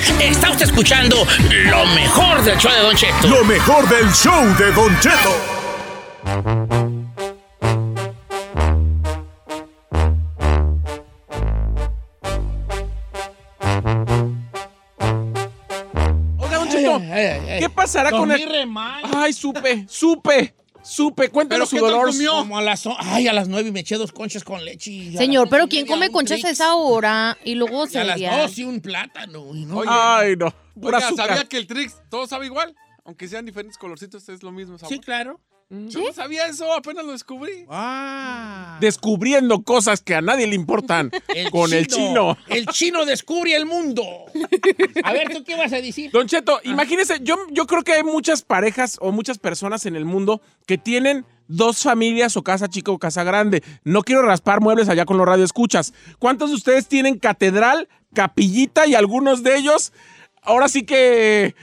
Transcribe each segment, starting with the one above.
Está usted escuchando lo mejor del show de Don Cheto. Lo mejor del show de Don Cheto. Oiga, Don Cheto, ¿qué pasará con el...? Ay, supe, supe, supe. Cuéntanos su ¿Pero qué tal dolor. comió? Como a las, ay, a las nueve me eché dos conchas con leche. Señor, pero ¿quién come conchas a esa hora? Y luego Y a las dos y un plátano. Y no, Oye, Ay, no. Pura Oiga, azúcar. ¿sabía que el Trix todo sabe igual? Aunque sean diferentes colorcitos, es lo mismo sabor. sí, claro. Yo no sabía eso, apenas lo descubrí. Ah. Descubriendo cosas que a nadie le importan con el chino. El chino descubre el mundo. A ver, ¿tú qué vas a decir? Don Cheto, Ah. imagínese, yo, yo creo que hay muchas parejas o muchas personas en el mundo que tienen dos familias o casa chica o casa grande. No quiero raspar muebles allá con los radioescuchas. ¿Cuántos de ustedes tienen catedral, capillita y algunos de ellos, ahora sí que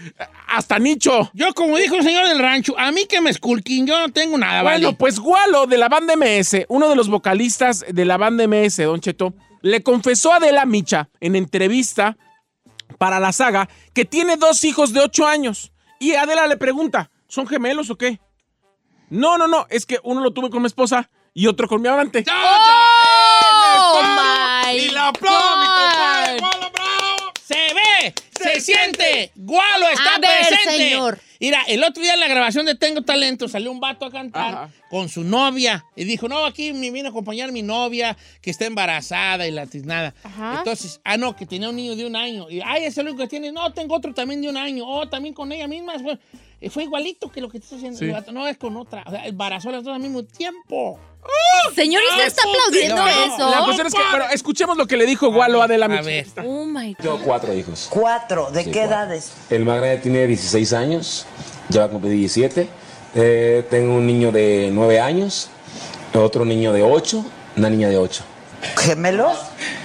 hasta nicho? Yo, como dijo el señor del rancho, a mí que me esculquín, yo no tengo nada, Bueno, ¿vale? pues Gualo de la banda MS, uno de los vocalistas de la banda MS, Don Cheto, le confesó a Adela Micha en entrevista para la saga que tiene dos hijos de ocho años. Y Adela le pregunta, ¿son gemelos o qué? No, no, no, es que uno lo tuve con mi esposa y otro con mi amante. ¡Oh, my ¡Y la mi compadre! God! ¡Gualo, bravo! Se ve, se, siente, Gualo está A ver, presente. señor. Mira, el otro día en la grabación de Tengo Talento salió un vato a cantar Ajá. con su novia y dijo, no, aquí me viene a acompañar mi novia que está embarazada y la tiznada. Ajá. Entonces, ah, no, que tenía un niño de un año. Y, ay, ese es el único que tiene. No, tengo otro también de un año. Oh, también con ella misma. Fue, eh, fue igualito que lo que está haciendo. Sí. el vato. No, es con otra. O sea, embarazó a las dos al mismo tiempo. Señor, ¿y usted está aplaudiendo No, eso? La cuestión es que, pero escuchemos lo que le dijo Gualo a Adela A Micha. ver. Oh, my God. Tengo cuatro hijos. Cuatro. ¿De Sí, qué cuatro. edades? El más grande tiene 16 años, ya va a cumplir 17. Eh, tengo un niño de 9 años, otro niño de 8, una niña de 8. ¿Gemelos?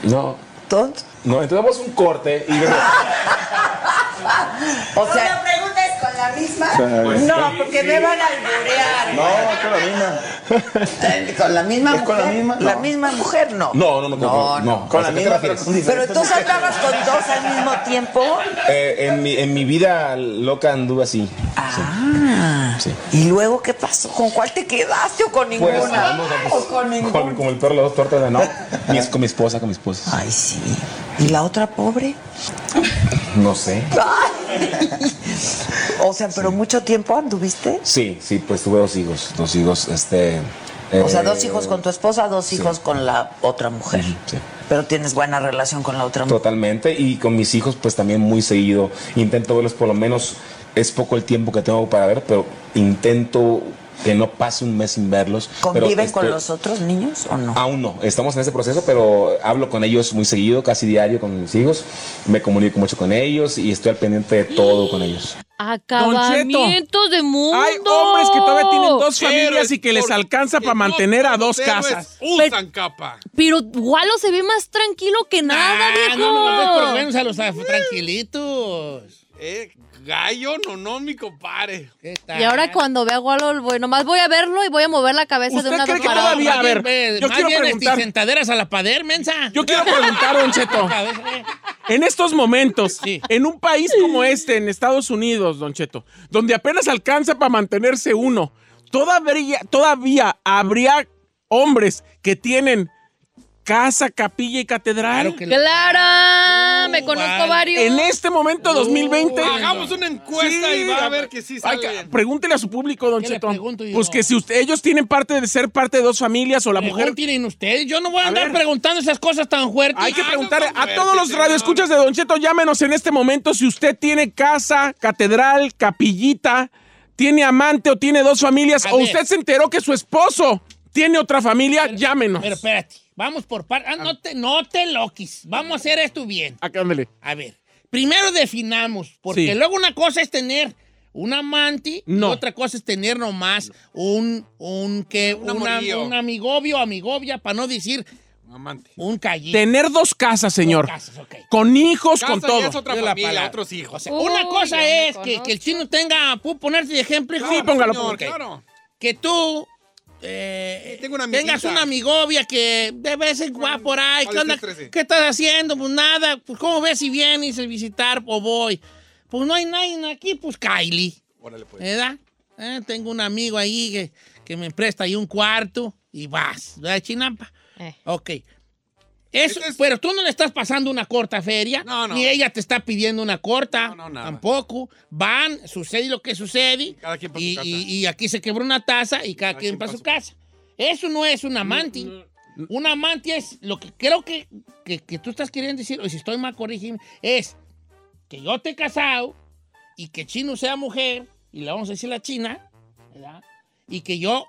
No, ¿Todos? no, entonces vamos a un corte y... O sea, la misma. No, porque me van a alburear. No, con la misma. ¿Con la misma ¿Es mujer? con la misma? ¿La No. misma mujer? No. No, no, no, no, no. Con ¿A la misma, pero con Pero mujeres. andabas con dos al mismo tiempo. Eh, en, mi, en mi vida loca anduve así. Ah. Sí. ¿Y luego qué pasó? ¿Con cuál te quedaste o con ninguna? Pues, vamos. ¿O con ninguna? Con- como el perro, las dos tortas de no. Con mi esposa, con mi esposa. Ay, sí. ¿Y la otra pobre? No sé. O sea, pero mucho tiempo anduviste. Sí, sí, pues tuve dos hijos. Dos hijos, este. O sea, eh, dos hijos con tu esposa, dos sí. hijos con la otra mujer. Sí. Pero tienes buena relación con la otra mujer. Totalmente. Y con mis hijos, pues también muy seguido. Intento verlos por lo menos. Es poco el tiempo que tengo para ver, pero intento que no pase un mes sin verlos. pero ¿Conviven con los otros niños o no? Aún no, estamos en ese proceso, pero hablo con ellos muy seguido, casi diario con mis hijos. Me comunico mucho con ellos y estoy al pendiente de todo con ellos. Acabamientos de mundo. Hay hombres que todavía tienen dos familias y que les alcanza para no mantener a dos casas. Usan capa. Pero Walo se ve más tranquilo que nada, Ah, viejo. no nos des por buenos a los ah, tranquilitos. Eh, gallo, no, no, mi compadre. ¿Qué tal? Y ahora cuando vea a Walo, bueno, más voy a verlo y voy a mover la cabeza de ¿Usted una cree que todavía- a ver, yo más quiero bien, preguntar. sentaderas a la pader, mensa. Yo quiero preguntar, Don Cheto. En estos momentos, Sí. en un país como este, en Estados Unidos, Don Cheto, donde apenas alcanza para mantenerse uno, todavía, todavía habría hombres que tienen casa, capilla y catedral. Claro que lo- Clara, me Uh, conozco vale. varios. En este momento, 2020. Hagamos una encuesta Sí, y va a ver que sí sale pregúntele a su público, Don ¿Qué le Cheto. pregunto yo? Pues que si usted- ellos tienen parte de ser parte de dos familias o la mujer. Mejor tienen ustedes. Yo no voy a, A andar ver. preguntando esas cosas tan fuertes. Hay que Ah, preguntarle no a todos los radioescuchas de Don Cheto, llámenos en este momento si usted tiene casa, catedral, capillita, tiene amante o tiene dos familias, A o ver. usted se enteró que su esposo tiene otra familia, llámenos. Pero espérate, vamos por partes. Ah, no te, no te loquis. Vamos a hacer esto bien. Acá, ándale. A ver, primero definamos, porque Sí. luego una cosa es tener un amante No. y otra cosa es tener nomás un, un, que, Un una- un amigobio, amigobia, para no decir Amante. un callito. Tener dos casas, señor. Dos casas, ok. Con hijos, Casa con todo. es otra la familia, palabra. otros hijos. O sea, Uy, una cosa es que, el chino tenga, ¿puedo ponerte de ejemplo? hijo? Sí, póngalo, Señor, Ok. claro. Que tú eh, Tengo una tengas una amigovia que de vez en cuando va por ahí, ¿qué, ¿cuál onda? es el 13? ¿qué estás haciendo? Pues nada, pues ¿cómo ves si vienes a visitar o voy? Pues no hay nadie aquí, pues Kylie, Órale, pues. ¿verdad? Eh, tengo un amigo ahí que, que me presta ahí un cuarto y vas, ¿verdad, Chinampa? Eh. Ok. Eso, es- pero tú no le estás pasando una corta feria, No, no. ni ella te está pidiendo una corta, No, tampoco. Van, sucede lo que sucede, Cada quien pa' su y, casa. y- y aquí se quebró una taza y cada, quien para su casa. Eso no es un amante. Un amante es lo que creo que, que, que tú estás queriendo decir, o si estoy mal, corrígeme, es que yo te he casado y que Chino sea mujer, y le vamos a decir la China, ¿verdad? Y que yo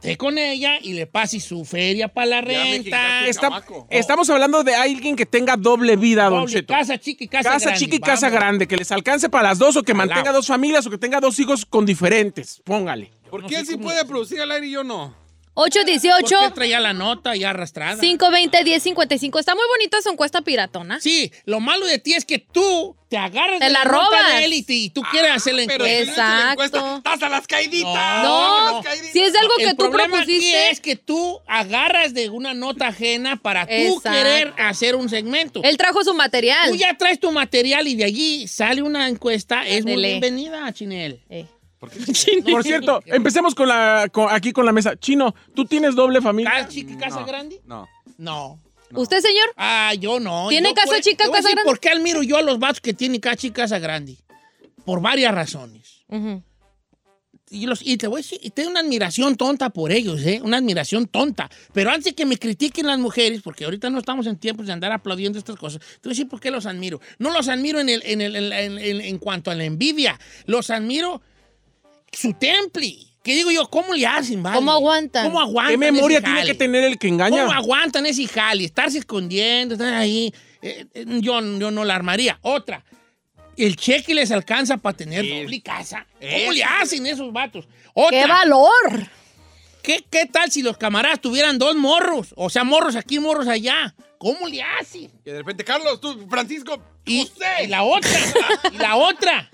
esté con ella y le pase su feria para la renta. Está- estamos hablando de alguien que tenga doble vida, Don Cheto. casa chica y casa, Casa grande. chica y casa Vamos. grande, que les alcance para las dos o que mantenga dos familias o que tenga dos hijos con diferentes. Póngale. ¿Por no qué él sí cómo- puede producir al aire y yo no? 818 ¿Por qué traía la nota ya arrastrada? 520 1055. Está muy bonita su encuesta piratona. Sí, lo malo de ti es que tú te agarras Te de la la, nota de él y, te- y tú quieres hacer la Pero encuesta. no Exacto. ¡Estás a las caiditas! No, las caiditas! si es algo que El tú propusiste. es que tú agarras de una nota ajena para tú Exacto. querer hacer un segmento. Él trajo su material. Tú ya traes tu material y de allí sale una encuesta. Es muy bienvenida, Chinel. Eh. Por cierto, empecemos con la, con- aquí con la mesa. Chino, ¿tú tienes doble familia? ¿Casa chica y casa No. grande? No. No. ¿Usted, señor? Ah, yo no. ¿Tiene Yo casa por- chica, te voy a casa decir grande? ¿Por qué admiro yo a los vatos que tienen casa chica y casa grande? Por varias razones. Ujú. Y, los, y te voy a decir, y tengo una admiración tonta por ellos, ¿eh? Una admiración tonta. Pero antes de que me critiquen las mujeres, porque ahorita no estamos en tiempos de andar aplaudiendo estas cosas, te voy a decir por qué los admiro. No los admiro en, el, en, el- en, en- en- en cuanto a la envidia, los admiro su temple. Que digo yo, ¿cómo le hacen, vale? ¿Cómo aguantan? ¿Cómo aguantan? ¿Qué memoria tiene que tener el que engaña? ¿Cómo aguantan ese jale? Estarse escondiendo, estar ahí. Eh, eh, yo, yo no la armaría. Otra, el cheque les alcanza para tener Sí. doble casa. ¿Cómo le hacen esos vatos? Otra, ¡Qué valor! ¿qué, qué tal si los camaradas tuvieran dos morros? O sea, morros aquí, morros allá. ¿Cómo le hacen? Que de repente, Carlos, tú, Francisco, Y, usted. y la otra, y la otra,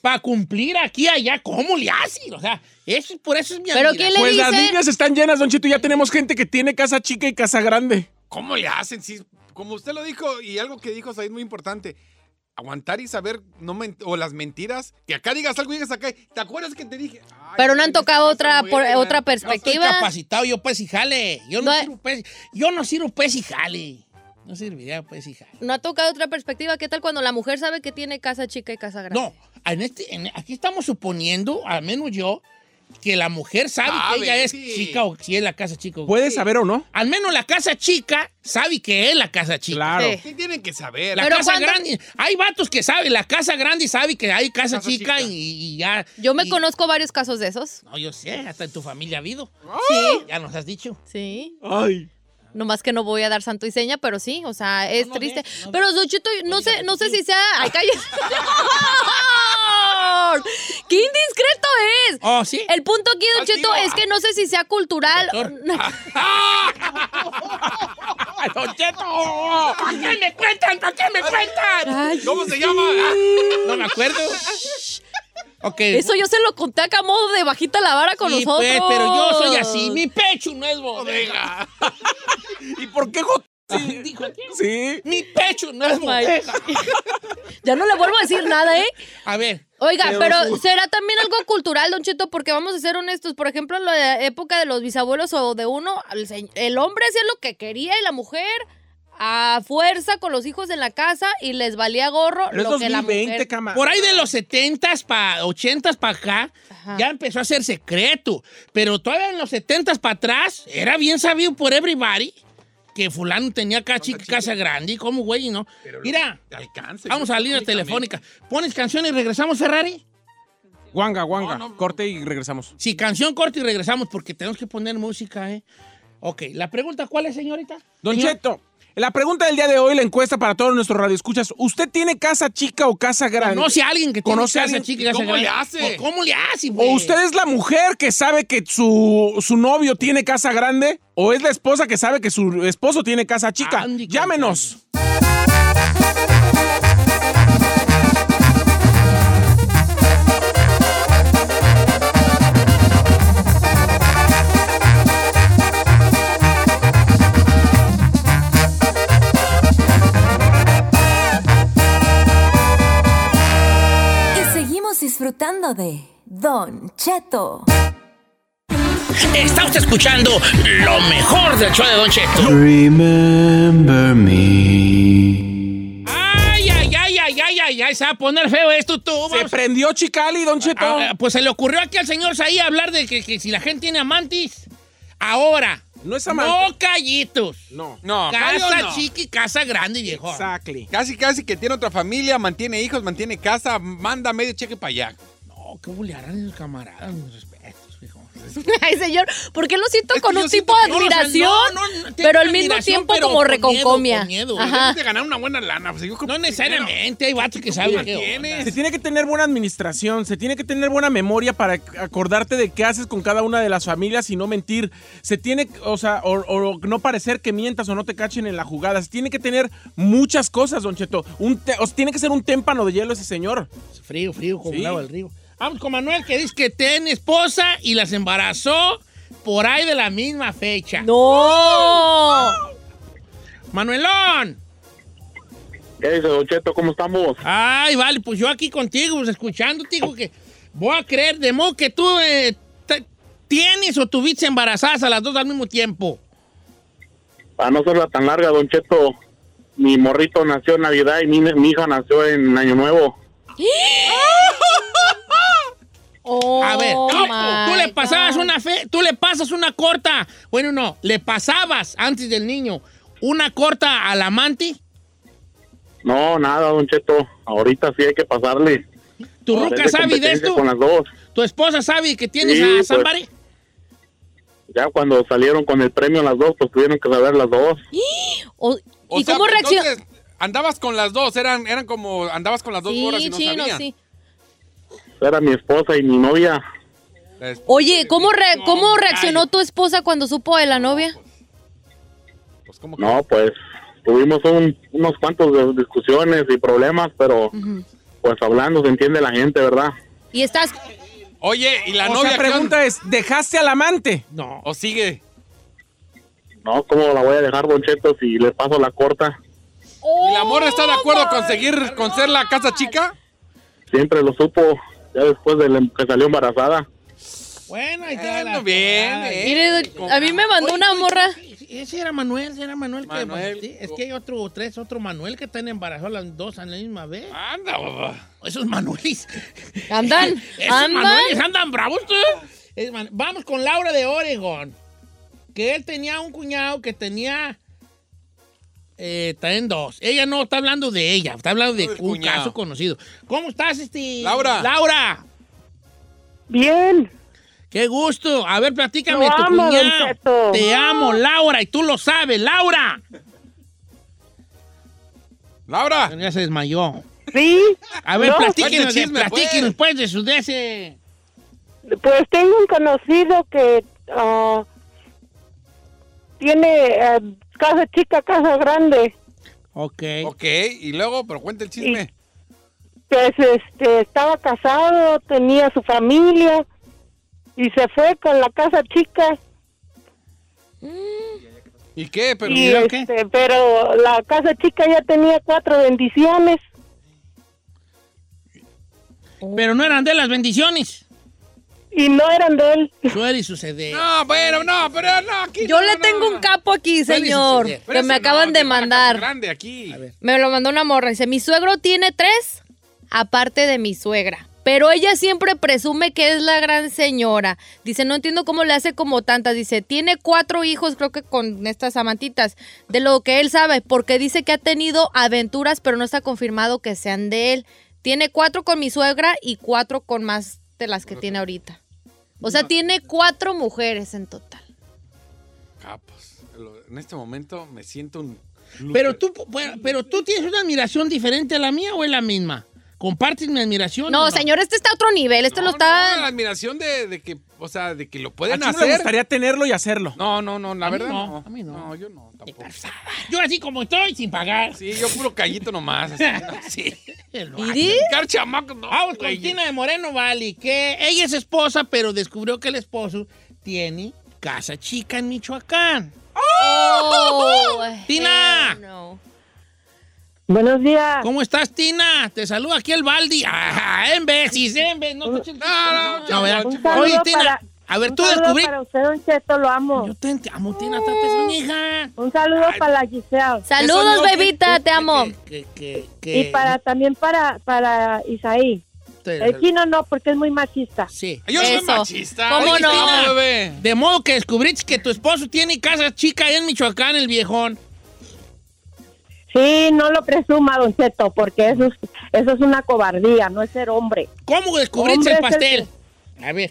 para cumplir aquí allá, ¿cómo le hacen? O sea, eso, por eso es mi Pero. ¿quién le Pues las líneas están llenas, Don Chito. Ya tenemos gente que tiene casa chica y casa grande. ¿Cómo le hacen? Sí, como usted lo dijo, y algo que dijo Said muy importante. Aguantar y saber, no o las mentiras, que acá digas algo y digas acá, ¿te acuerdas que te dije? Ay, Pero no han tocado otra, por- otra tocado. Yo estoy perspectiva. capacitado, yo pues y jale. Yo no, No, sirvo pues, yo no sirvo pues y jale. No serviría pues jale. No ha tocado otra perspectiva. ¿Qué tal cuando la mujer sabe que tiene casa chica y casa grande? No, en este, en- aquí estamos suponiendo, al menos yo, que la mujer sabe, Sabe, que ella es sí. chica o si es la casa chica. o- ¿Puedes saber o no? Al menos la casa chica sabe que es la casa chica. Claro. Sí. ¿Qué tienen que saber? La Pero casa cuando- grande, hay vatos que saben, la casa grande sabe que hay casa, Casa chica, chica. Y, y ya. Yo me y- conozco varios casos de esos. No, yo sé, hasta en tu familia ha habido. Sí. Ya nos has dicho. Sí. Ay. Nomás que no voy a dar santo y seña, pero sí, o sea, es no triste. no pero Duchito, no sé, no sé si sea. ¡Ay, cállate! ¡Qué indiscreto es! Oh, sí. El punto aquí, Don Así Cheto, es que no sé si sea cultural. Doctor. No, ¡Ay, Don Cheto! ¿Para qué me cuentan? ¿Para qué me cuentan? Ay, ¿Cómo se llama? No me acuerdo. Ok. Eso yo se lo conté acá a modo de bajita la vara con Sí, nosotros. pues, pero yo soy así. Mi pecho no es bodega. ¿Y por qué? Dijo aquí. Sí. Mi pecho no es bodega. Ya no le vuelvo a decir nada, ¿eh? A ver. Oiga, Pero será también algo cultural, Don Cheto, porque vamos a ser honestos. Por ejemplo, en la época de los bisabuelos o de uno, el hombre hacía lo que quería y la mujer a fuerza con los hijos en la casa y les valía gorro Pero es lo que la 2020, mujer. cama. Por ahí de los 70s para 80s para acá, Ajá. ya empezó a ser secreto. Pero todavía en los 70s para atrás, era bien sabido por everybody que fulano tenía casa chica, casa grande. ¿Cómo, güey? No. Mira, Te alcance. vamos a la línea Técnicamente. telefónica. ¿Pones canción y regresamos, Ferrari? Guanga, guanga. No, no. Corte y regresamos. Sí, canción corta y regresamos porque tenemos que poner música, ¿eh? Ok, la pregunta, ¿cuál es, señorita? Don Señor. Cheto, la pregunta del día de hoy, la encuesta para todos nuestros radioescuchas. ¿Usted tiene casa chica o casa grande? ¿Conoce a alguien que tiene ¿Conoce a casa alguien? chica y ¿Y casa cómo le grande? hace? ¿O ¿Cómo le hace, güey? ¿O usted es la mujer que sabe que su, su novio tiene casa grande? ¿O es la esposa que sabe que su esposo tiene casa chica? Andy, Llámenos. Disfrutando de Don Cheto. Está usted escuchando lo mejor del show de Don Cheto. Remember me. Ay, ay, ay, ay, ay, ay, ay, se va a poner feo esto tú. Se vamos. prendió Chicali, Don Cheto. Ah, pues se le ocurrió aquí al señor Saí hablar de que, que si la gente tiene amantes. Ahora. No es amante. No callitos. No. No, Casa no. chiqui, casa grande, viejo. Exactly. Casi, casi que tiene otra familia, mantiene hijos, mantiene casa, manda medio cheque para allá. No, qué bulearán esos camaradas. Ay, señor, ¿por qué lo siento Es que con un tipo de No, o sea, admiración? no, no, no, pero al mismo tiempo pero como con miedo, reconcomia. con miedo. Debes de ganar una buena lana. pues, No que necesariamente, hay vatos que saben qué. Se tiene que tener buena administración, se tiene que tener buena memoria para acordarte de qué haces con cada una de las familias y no mentir. Se tiene, o sea, o, o no parecer que mientas o no te cachen en la jugada. Se tiene que tener muchas cosas, Don Cheto. Un te- o sea, tiene que ser un témpano de hielo ese señor. Frío, frío, como Sí. el agua del río. Vamos con Manuel, que dice que tiene esposa y las embarazó por ahí de la misma fecha. ¡No! Manuelón. ¿Qué dice, Don Cheto? ¿Cómo estamos? Ay, vale, pues yo aquí contigo, pues, escuchándote, digo que voy a creer de modo que tú eh, tienes o tuviste embarazadas a las dos al mismo tiempo. Para no serla tan larga, Don Cheto, mi morrito nació en Navidad y mi, mi hija nació en Año Nuevo. Oh, A ver, tú, my tú le pasabas God. una fe, tú le pasas una corta. Bueno, no, le pasabas antes del niño una corta al amante. No, nada, Don Cheto. Ahorita sí hay que pasarle. ¿Tu ruca sabe de esto? Con las dos. ¿Tu esposa sabe que tienes Sí, a pues. somebody? Ya cuando salieron con el premio las dos, pues tuvieron que saber las dos. O- O ¿Y sea, cómo entonces, Andabas con las dos, eran, eran como, andabas con las dos horas y Sí, no chino, sabían. sí. Era mi esposa y mi novia. Oye, ¿cómo, re- No, ¿cómo reaccionó tu esposa cuando supo de la novia? Pues, ¿cómo que? No, pues tuvimos un- unos cuantos de discusiones y problemas, pero pues hablando se entiende la gente, ¿verdad? Y estás... Oye, ¿y la o novia pregunta es, ¿dejaste al amante? No. ¿O sigue? No, ¿cómo la voy a dejar, Don Cheto, si le paso la corta? ¿Y la morra está de acuerdo con seguir, con ser la casa chica? Siempre lo supo, ya después de que salió embarazada. Bueno, ahí está la- Bueno, bien, eh. Mire, a mí me mandó Oye, una oye, morra... Ese era Manuel, ese era Manuel. que- Manuel. es que hay otro, tres, otro Manuel que están embarazados las dos a la misma vez. Anda, babá. Esos Manuelis. Andan, Esos andan. Manuelis andan bravos, tú. Vamos con Laura de Oregon. Que él tenía un cuñado que tenía. Eh, también dos. Ella no está hablando de ella, está hablando de un cuñado. caso conocido. ¿Cómo estás, este? Laura. Laura. Bien. Qué gusto. A ver, platícame Lo tu amo, cuñado. Te amo, Laura, y tú lo sabes, Laura. Laura, Ya se desmayó. Sí. A ver, No, platíquenos, de, chisme, platíquenos, pues, de su de ese. Pues tengo un conocido que ah, tiene eh, casa chica, casa grande. Ok. ok, y luego, pero cuenta el chisme. Pues este, estaba casado, tenía su familia y se fue con la casa chica. ¿Y qué? Pero, y qué? este, pero la casa chica ya tenía cuatro bendiciones. Pero no eran de las bendiciones. Y no eran de él. Suele suceder. No, bueno, no, pero no, aquí Yo no, le no, tengo no. un capo aquí, señor. Pero que me no, acaban de mandar. grande aquí. A ver. Me lo mandó una morra. Dice, mi suegro tiene tres, aparte de mi suegra. Pero ella siempre presume que es la gran señora. Dice, no entiendo cómo le hace como tantas. Dice, tiene cuatro hijos, creo que con estas amantitas, de lo que él sabe, porque dice que ha tenido aventuras, pero no está confirmado que sean de él. Tiene cuatro con mi suegra y cuatro con más de las que tiene ahorita. O sea, tiene cuatro mujeres en total. Capos. Lo- En este momento me siento un... Pero tú, pero tú tienes una admiración diferente a la mía o es la misma. ¿Compartes mi admiración? No, señor, este está a otro nivel. Este No, lo está... no, la admiración de, de que, o sea, de que lo ¿A pueden hacer. gustaría tenerlo y hacerlo? No, no, no, la A mí verdad no, no. a mí no. yo no, tampoco. Yo así como estoy, sin pagar. Sí, yo puro callito nomás. así, no, sí. Chamaco, no, Vamos con. Tina de Moreno Valley, que ella es esposa, pero descubrió que el esposo tiene casa chica en Michoacán. Oh, ¡Tina! hell no. Buenos días. ¿Cómo estás, Tina? Te saluda aquí el Baldi. En veces, en vez. No, no, no. Un saludo Oye, Tina, para- a ver, tú descubrí. para usted, Don Cheto, lo amo. Yo te amo, Tina, tate su hija. Un saludo para la Giselle. Saludos, no, que- bebita, te amo. Que, que, que, Y para también para, para Isaí. El chino no, porque es muy machista. Sí. Yo no soy Eso. machista. ¿Cómo Oye, no? Tina, bebé. De modo que descubriste que tu esposo tiene casa chica ahí en Michoacán, el viejón. Sí, no lo presuma, Don Cheto, porque eso es, eso es una cobardía, no es ser hombre. ¿Cómo descubriste Hombre el pastel? A ver,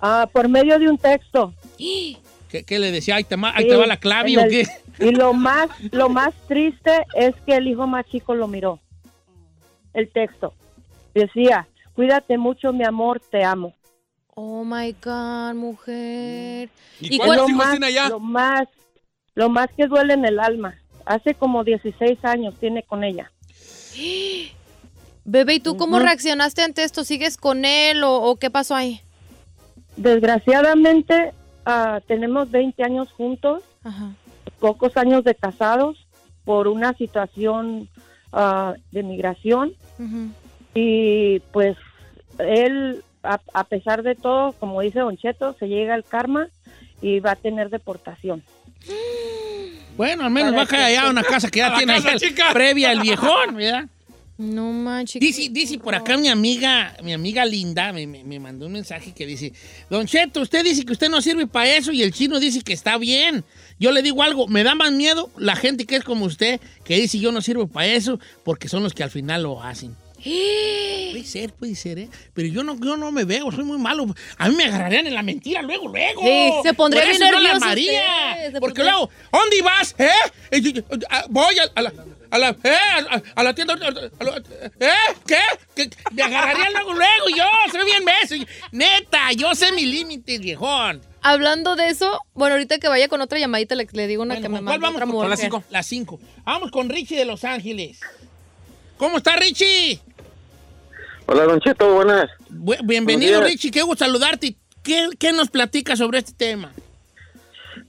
Ah, por medio de un texto. ¿qué, qué le decía? Ahí te, ma- ahí Sí, te va la clave o el- qué? Y lo más, lo más triste es que el hijo más chico lo miró. El texto. Decía, cuídate mucho, mi amor, te amo. Oh my God, mujer. ¿Y ¿Y cuántos hijos más, tiene allá? Lo más, lo más que duele en el alma. Hace como 16 años tiene con ella. Bebé, ¿y tú cómo reaccionaste ante esto? ¿Sigues con él o, o qué pasó ahí? Desgraciadamente, ah, tenemos 20 años juntos, Ajá. pocos años de casados por una situación ah, de migración. Y pues él, a, a pesar de todo, como dice Don Cheto, se llega el karma y va a tener deportación. Bueno, al menos va a caer allá a una casa que ya tiene ahí el- previa el viejón, ¿verdad? No manches. Dice, dice por acá mi amiga, mi amiga Linda me, me- me mandó un mensaje que dice, Don Cheto, usted dice que usted no sirve para eso y el chino dice que está bien. Yo le digo algo, me da más miedo la gente que es como usted, que dice yo no sirvo para eso, porque son los que al final lo hacen. Puede ser, puede ser, ¿eh? Pero yo no, yo no me veo, soy muy malo. A mí me agarrarían en la mentira luego, luego. Sí, se pondría bien nervioso usted, se Porque pondría- luego, ¿dónde vas? ¿Eh? Eh, ah, Voy a, la... A la, eh, a, a la tienda. a la- ¿Eh? ¿Qué? ¿Qué? Me agarrarían luego, luego. Yo soy bien beso. Neta, yo sé mi límite, viejón. Hablando de eso, bueno, ahorita que vaya con otra llamadita le, le digo una que me ¿Con cuál mandó vamos? otra Con, mujer. las cinco. Las cinco. Vamos con Richie de Los Ángeles. ¿Cómo está, Richie? Hola, Don Cheto, buenas. Bu- bienvenido. Richie. Qué gusto saludarte. ¿Qué, qué nos platicas sobre este tema?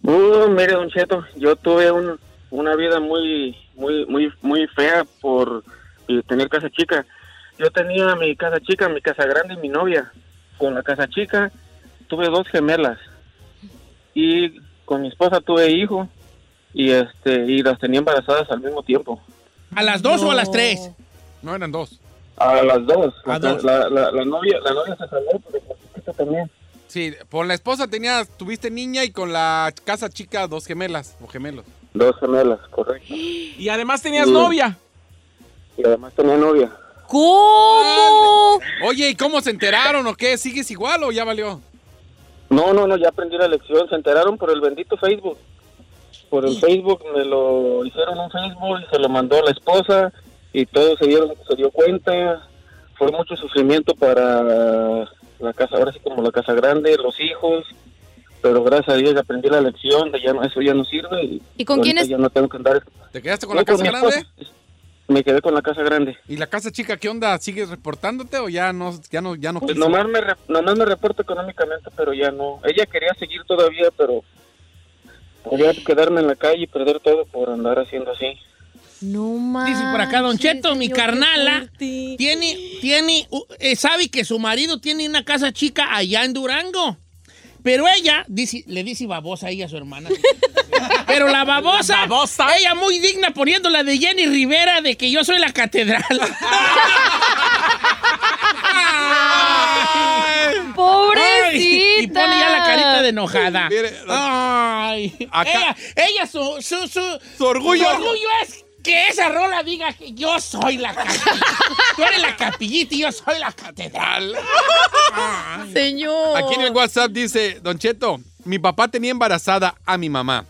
Uh, mire, Don Cheto, yo tuve un- una vida muy, muy, muy, muy fea por eh, tener casa chica. Yo tenía mi casa chica, mi casa grande y mi novia. Con la casa chica tuve dos gemelas y con mi esposa tuve hijo y este y las tenía embarazadas al mismo tiempo. ¿A las dos o a las tres? No, eran dos. A las dos. A La, dos. la- la- la novia, la novia se salió, pero la también. Sí, por la esposa tenías, tuviste niña y con la casa chica dos gemelas o gemelos. Dos gemelas, correcto. Y además tenías novia. Y además tenía novia. ¿Cómo? Oye, ¿y cómo se enteraron o qué? ¿Sigues igual o ya valió? No, no, no, ya aprendí la lección. Se enteraron por el bendito Facebook. Por el Facebook me lo hicieron un Facebook y se lo mandó a la esposa y todos se dieron, se dio cuenta. Fue mucho sufrimiento para la casa, ahora sí como la casa grande, los hijos. Pero gracias a Dios ya aprendí la lección de ya no, eso ya no sirve. Y, ¿Y con quién ahorita es? Ya no tengo que andar. ¿Te quedaste con No, la casa grande? esposa. Me quedé con la casa grande. ¿Y la casa chica qué onda? ¿Sigues reportándote o ya no, ya no, ya no Pues nomás me, re- nomás me reporto económicamente, pero ya no. Ella quería seguir todavía, pero podía quedarme en la calle y perder todo por andar haciendo así. No manches. Dice por acá, Don Cheto, mi señor, carnala tiene, tiene, uh, eh, sabe que su marido tiene una casa chica allá en Durango. Pero ella, dice, le dice babosa ahí a su hermana. Pero la babosa, Babosa. ella muy digna poniéndola de Jenny Rivera de que yo soy la catedral. Pobrecita. Ay, y pone ya la carita de enojada. Mire, Ay. Acá- Ella, ella su, su, su, Su orgullo. su orgullo es que esa rola diga que yo soy la capillita. Tú eres la capillita y yo soy la catedral. Señor. Aquí en el WhatsApp dice, Don Cheto, mi papá tenía embarazada a mi mamá,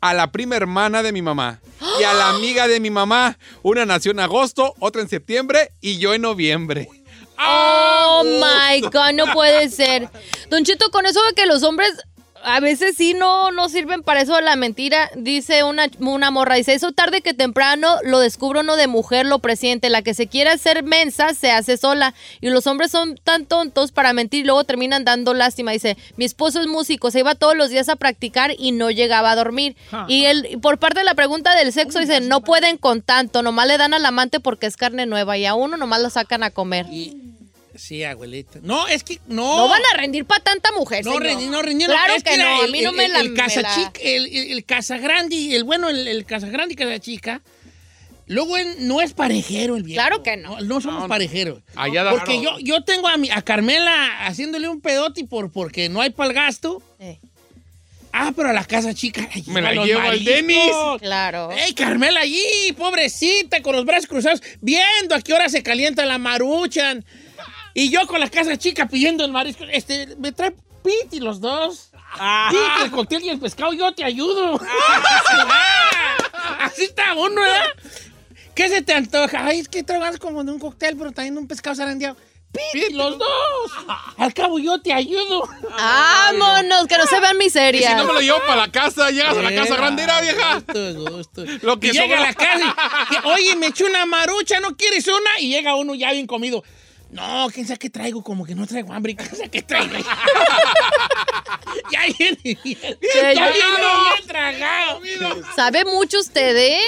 a la prima hermana de mi mamá y a la amiga de mi mamá. Una nació en agosto, otra en septiembre y yo en noviembre. Oh my God, no puede ser. Don Cheto, con eso de que los hombres a veces sí no, no sirven para eso la mentira. Dice una, una morra, dice, eso tarde que temprano lo descubre uno de mujer, lo presiente. La que se quiere hacer mensa se hace sola. Y los hombres son tan tontos para mentir y luego terminan dando lástima. Dice, mi esposo es músico, se iba todos los días a practicar y no llegaba a dormir. Y él, y por parte de la pregunta del sexo, dice, no pueden con tanto, nomás le dan al amante porque es carne nueva y a uno nomás lo sacan a comer. Sí, abuelita. No, es que no. No van a rendir para tanta mujer, No, señor. rendir, no, rendir. Claro es que, no, a el- mí no el- me la... El, me casa la- chica, el, el, el casa grande, el bueno, el, el casa grande y casa chica. Luego no es parejero el viejo. Claro que no. No, somos parejeros. Allá da- Porque yo, yo tengo a, mi, a Carmela haciéndole un pedote por, porque no hay para el gasto. Eh. Ah, pero a la casa chica. la Me la llevo al. Denis. Claro. ¡Ey, Carmela allí, pobrecita, con los brazos cruzados, viendo a qué hora se calienta la maruchan! Y yo con la casa chica pidiendo el marisco. Este, me trae piti los dos. Piti, el cóctel y el pescado, yo te ayudo. Así está uno, ¿verdad? ¿Qué se te antoja? Ay, es que trabajas como de un cóctel, pero también un pescado zarandeado. Piti, los dos. Al cabo, yo te ayudo. Vámonos, que no se vean Y si miseria. no me lo llevo para la casa, llegas a la casa grandera, vieja. Gusto, gusto. Lo que y llega a la casa y, que, oye, me eché una marucha, ¿no quieres una? Y llega uno ya bien comido. No, quién sabe qué traigo, como que no traigo hambre. ¿Quién sabe qué traigo? ya viene bien. Ya viene bien tragado. ¿Sabe mucho usted, eh?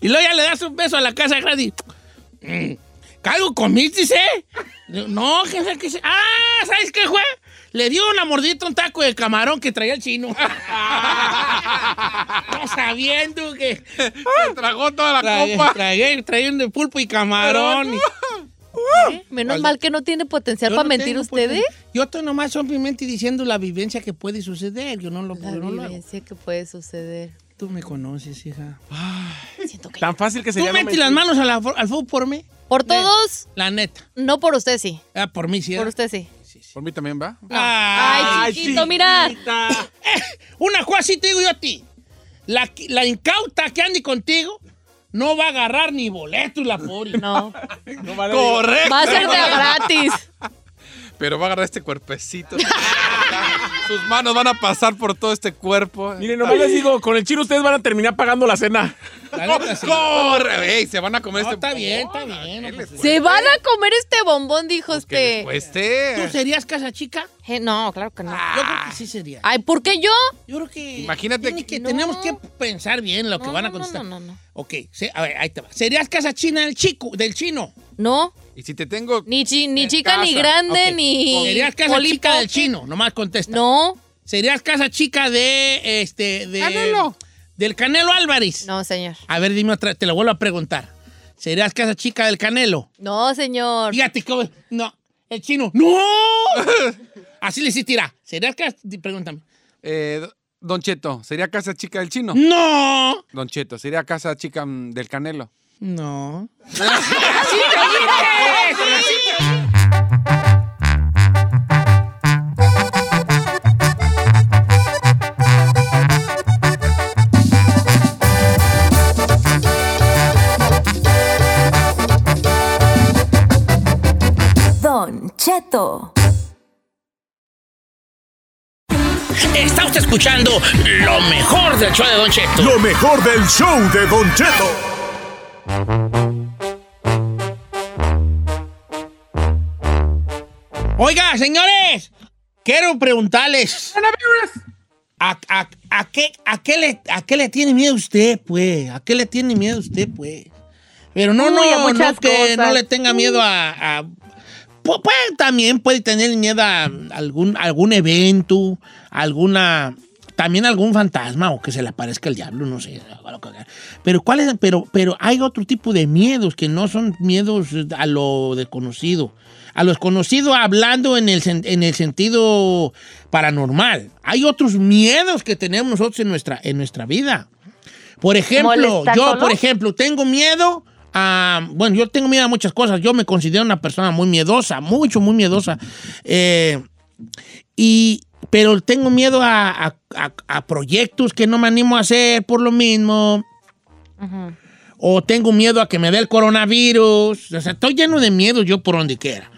Y luego ya le das un beso a la casa grande y... mm, ¿Algo comiste, eh? No, quién sabe qué... Ah, ¿sabes qué fue? Le dio una mordita a un taco de camarón que traía el chino. no sabiendo que... Se tragó toda la Tragué, copa. tragué, tragué un de pulpo y camarón. y- ¿Eh? Menos mal que no tiene potencial Yo para no mentir tengo, usted, pues, ¿eh? Yo estoy nomás simplemente diciendo la vivencia que puede suceder. Yo no lo, La lo vivencia que puede suceder. Tú me conoces, hija. Siento que... Tan fácil que ¿Tú sería no metes las manos a la- al fútbol por mí? Por todos, La neta. no por usted sí. Ah, por mí sí. Por ¿eh? usted sí. Por mí también va. Ay, chiquito, mira. Una cosa sí te digo yo a ti. La, la incauta que ande contigo no va a agarrar ni boletos la pobre. No. No vale, Correcto. Va a ser de gratis. Pero va a agarrar este cuerpecito. Sus manos van a pasar por todo este cuerpo. Miren, nomás les digo, con el chino ustedes van a terminar pagando la cena. Sí. ¡Corre! Ey, se van a comer No, este está bien, está bien. no, pues, Se van a comer este bombón, dijo Que les usted. cueste. ¿Tú serías casa chica? Eh, no, claro que no. Yo creo que sí sería. Ay, ¿por qué yo? Yo creo que. Imagínate que- que No. tenemos que pensar bien lo que van a contestar. no, no, no. Ok, se- a ver, ahí te va. ¿Serías casa china del chico, del chino? No, Y si te tengo. ni, chi- ni chica, ni grande, ni. ¿Serías casa Polly chica del chino? Nomás contesta. No, ¿Serías casa chica de este de Canelo. del Canelo Álvarez? no, señor. A ver, dime otra, te lo vuelvo a preguntar. ¿Serías casa chica del Canelo? No, señor. Fíjate cómo no, el chino. ¡No! Así le hiciste, tira. ¿Serías casa pregúntame? Eh, Don Cheto, ¿sería casa chica del chino? No. Don Cheto, ¿sería casa chica mm, del canelo? No. Don Cheto. Está usted escuchando lo mejor del show de Don Cheto. Lo mejor del show de Don Cheto. Oiga, señores, quiero preguntarles. ¿A, a- a qué, a, qué le, ¿A qué le tiene miedo usted, pues? ¿A qué le tiene miedo usted, pues? Pero no, no, no muchas que no le tenga miedo a... a- pu- puede, también puede tener miedo a algún, algún evento, alguna... También algún fantasma o que se le aparezca el diablo, no sé. Pero, ¿cuál es? Pero, pero hay otro tipo de miedos que no son miedos a lo desconocido. A lo desconocido hablando en el, en el sentido paranormal. Hay otros miedos que tenemos nosotros en nuestra, en nuestra vida. Por ejemplo, ¿Como el estar yo, por ejemplo, tengo miedo a. Bueno, yo tengo miedo a muchas cosas. Yo me considero una persona muy miedosa, mucho, muy miedosa. Eh, y. Pero tengo miedo a, a- a- a proyectos que no me animo a hacer por lo mismo. O tengo miedo a que me dé el coronavirus. O sea, estoy lleno de miedo yo por donde quiera.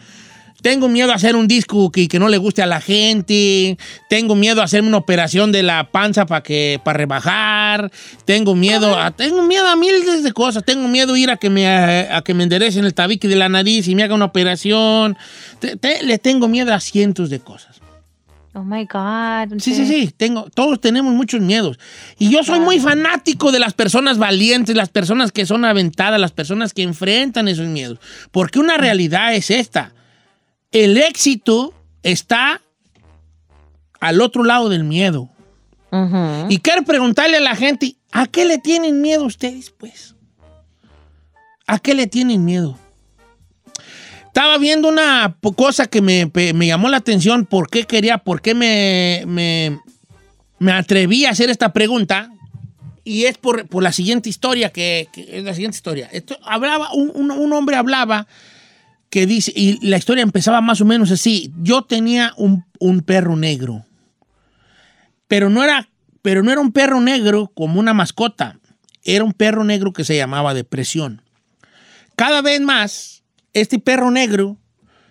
Tengo miedo a hacer un disco que, que no le guste a la gente. Tengo miedo a hacerme una operación de la panza para que para rebajar. Tengo miedo a tengo miedo a miles de cosas. Tengo miedo a ir a que me a, a que me enderecen el tabique de la nariz y me haga una operación. Te- te- le tengo miedo a cientos de cosas. Oh my God. Sí, sí, sí, tengo, todos tenemos muchos miedos. Y yo soy muy fanático de las personas valientes, las personas que son aventadas, las personas que enfrentan esos miedos. Porque una realidad es esta. El éxito está al otro lado del miedo. Y quiero preguntarle a la gente, ¿a qué le tienen miedo ustedes, pues? ¿A qué le tienen miedo? Estaba viendo una cosa que me, me llamó la atención, por qué quería, por qué me, me, me atreví a hacer esta pregunta. Y es por, por la siguiente historia, que, que es la siguiente historia. Esto, hablaba, un, un- un hombre hablaba que dice, y la historia empezaba más o menos así. Yo tenía un, un perro negro, pero no, era, pero no era un perro negro como una mascota. Era un perro negro que se llamaba depresión. Cada vez más, este perro negro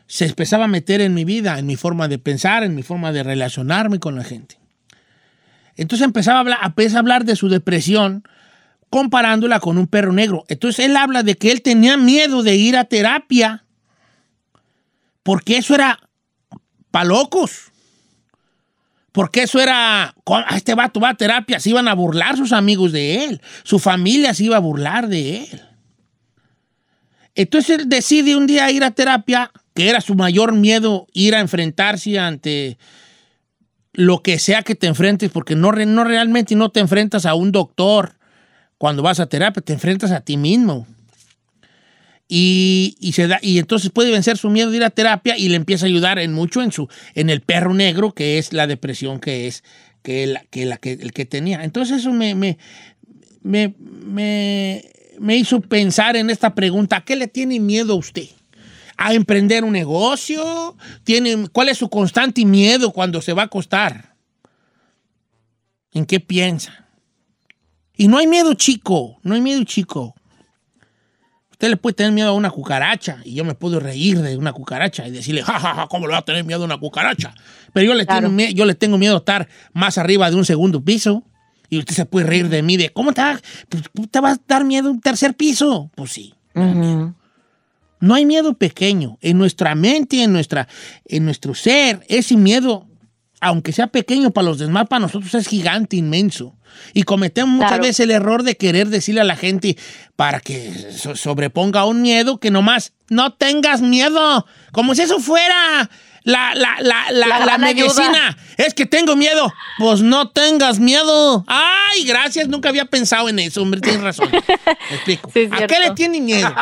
se empezaba a meter en mi vida, en mi forma de pensar, en mi forma de relacionarme con la gente. Entonces empezaba a hablar, empezaba a hablar de su depresión comparándola con un perro negro. Entonces él habla de que él tenía miedo de ir a terapia porque eso era pa' locos. Porque eso era, "Co- a este vato va a terapia, se iban a burlar sus amigos de él, su familia se iba a burlar de él. Entonces él decide un día ir a terapia, que era su mayor miedo, ir a enfrentarse ante lo que sea que te enfrentes, porque no, no realmente no te enfrentas a un doctor cuando vas a terapia, te enfrentas a ti mismo. Y, y se da, y entonces puede vencer su miedo de ir a terapia y le empieza a ayudar en mucho en, su, en el perro negro, que es la depresión que es que, la, que, la, que el que tenía. Entonces eso me, me, me, me, me hizo pensar en esta pregunta, ¿a qué le tiene miedo a usted? ¿A emprender un negocio? ¿Tiene, ¿Cuál es su constante miedo cuando se va a acostar? ¿En qué piensa? Y no hay miedo chico, no hay miedo chico. Usted le puede tener miedo a una cucaracha y yo me puedo reír de una cucaracha y decirle, jajaja, ja, ja, ¿cómo le va a tener miedo a una cucaracha? Pero yo le, tengo, yo le tengo miedo a estar más arriba de un segundo piso y usted se puede reír de mí de, ¿cómo te va, pues, ¿cómo te va a dar miedo a un tercer piso? Pues sí. No hay miedo pequeño. En nuestra mente, en, nuestra, en nuestro ser, ese miedo, aunque sea pequeño para los demás, para nosotros es gigante, inmenso. Y cometemos muchas Claro. veces el error de querer decirle a la gente para que so- sobreponga un miedo que nomás no tengas miedo. Como si eso fuera la, la, la, la, medicina. ayuda. Es que tengo miedo. Pues no tengas miedo. Ay, gracias. Nunca había pensado en eso, hombre. Tienes razón. Me explico. ¿A qué le tiene miedo?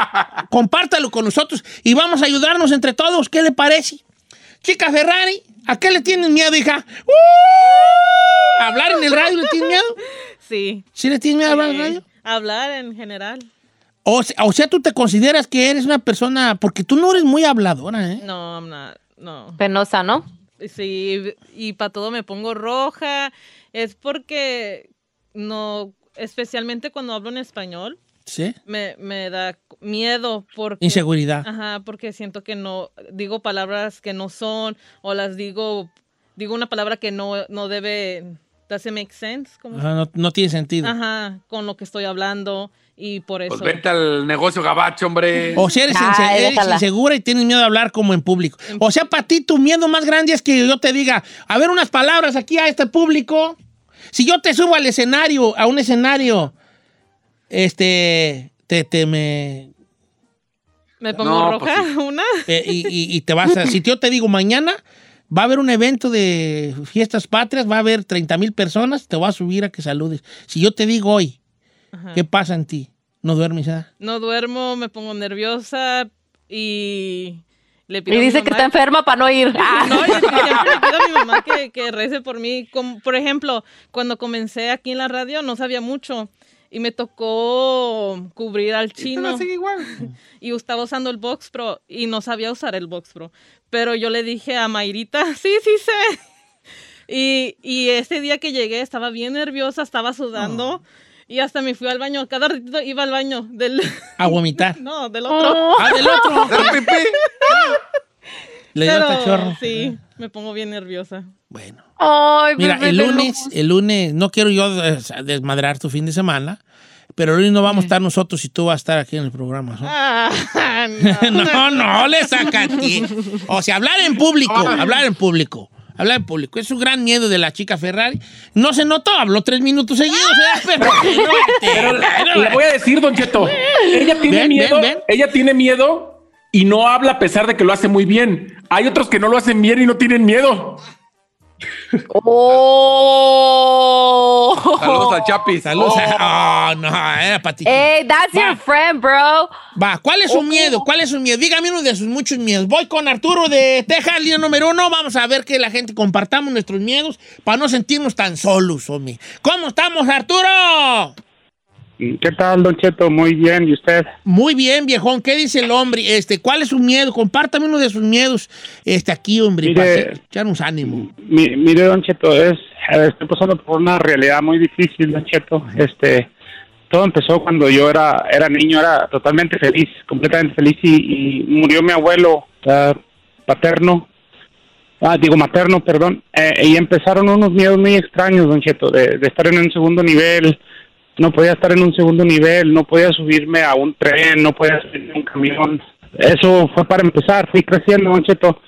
Compártalo con nosotros y vamos a ayudarnos entre todos. ¿Qué le parece? Chica Ferrari, ¿a qué le tienen miedo, hija? ¡Uh! ¿Hablar en el radio le tienes miedo? Sí. ¿Sí le tienes miedo a hablar en el radio? Hablar en general. O, se- o sea, tú te consideras que eres una persona, porque tú no eres muy habladora, ¿eh? No, I'm not. No. Penosa, ¿no? Sí, y para todo me pongo roja. Es porque no, especialmente cuando hablo en español, Sí. me, me da miedo porque... Inseguridad. Ajá, porque siento que no, digo palabras que no son, o las digo, digo una palabra que no, no debe, doesn't make sense. ¿cómo se- Ajá, no, no tiene sentido. Ajá, con lo que estoy hablando, y por eso... Pues vete al negocio gabacho, hombre. O sea, eres, inse- eres insegura y tienes miedo de hablar como en público. O sea, para ti tu miedo más grande es que yo te diga, a ver unas palabras aquí a este público. Si yo te subo al escenario, a un escenario, este, te, te me... ¿Me pongo No, roja? pues sí. ¿Una? eh, y, y- y te vas a... Si yo te digo mañana, va a haber un evento de fiestas patrias, va a haber 30 mil personas, te voy a subir a que saludes. Si yo te digo hoy, Ajá. ¿qué pasa en ti? ¿No duermes? ah? No duermo, me pongo nerviosa y le pido Y a mi dice que está enferma para no ir. No, yo siempre le pido a mi mamá que, que rece por mí. Como, por ejemplo, cuando comencé aquí en la radio no sabía mucho y me tocó cubrir al chino. Y estaba usando el Box Pro y no sabía usar el Box Pro. Pero yo le dije a Mayrita, sí, sí sé. Y, y ese día que llegué estaba bien nerviosa, estaba sudando. Y hasta me fui al baño. Cada ratito iba al baño del... A vomitar. No, del otro. Ah, del otro. Le dio Pero cachorro. sí, me pongo bien nerviosa. Bueno. Ay, Mira, bebé el lunes, luz. el lunes, no quiero yo eh, desmadrar tu fin de semana, pero el lunes no vamos a estar nosotros y tú vas a estar aquí en el programa. ¿no? Ah, no, no, le saca a ti. O sea, hablar en público, hablar en público. Hablar en público. Es un gran miedo de la chica Ferrari. No se notó, habló tres minutos seguidos. ¿eh? Pero, Pero le voy a decir, Don Cheto, ella tiene Ven, miedo, ven, ven. ella tiene miedo y no habla a pesar de que lo hace muy bien. Hay otros que no lo hacen bien y no tienen miedo. Oh. Saludos al Chapi. Saludos. Oh, no, era ti. Hey, that's Va. your friend, bro. Va, ¿cuál es su miedo? ¿Cuál es su miedo? Dígame uno de sus muchos miedos. Voy con Arturo de Texas, línea número uno. Vamos a ver que la gente compartamos nuestros miedos para no sentirnos tan solos, hombre. ¿Cómo estamos, Arturo? ¿Qué tal, Don Cheto? Muy bien, ¿y usted? Muy bien, viejón. ¿Qué dice el hombre? Este, ¿cuál es su miedo? Compártame uno de sus miedos. Este, aquí, hombre, Mire- para echarnos ánimo. Mi- mire, Don Cheto, es, estoy pasando por una realidad muy difícil, Don Cheto. Este, todo empezó cuando yo era, era niño, era totalmente feliz, completamente feliz, y, y murió mi abuelo ah, paterno, ah, digo materno, perdón, eh, y empezaron unos miedos muy extraños, Don Cheto, de, de estar en un segundo nivel, no podía estar en un segundo nivel, no podía subirme a un tren, no podía subirme a un camión. Eso fue para empezar, fui creciendo, Don Cheto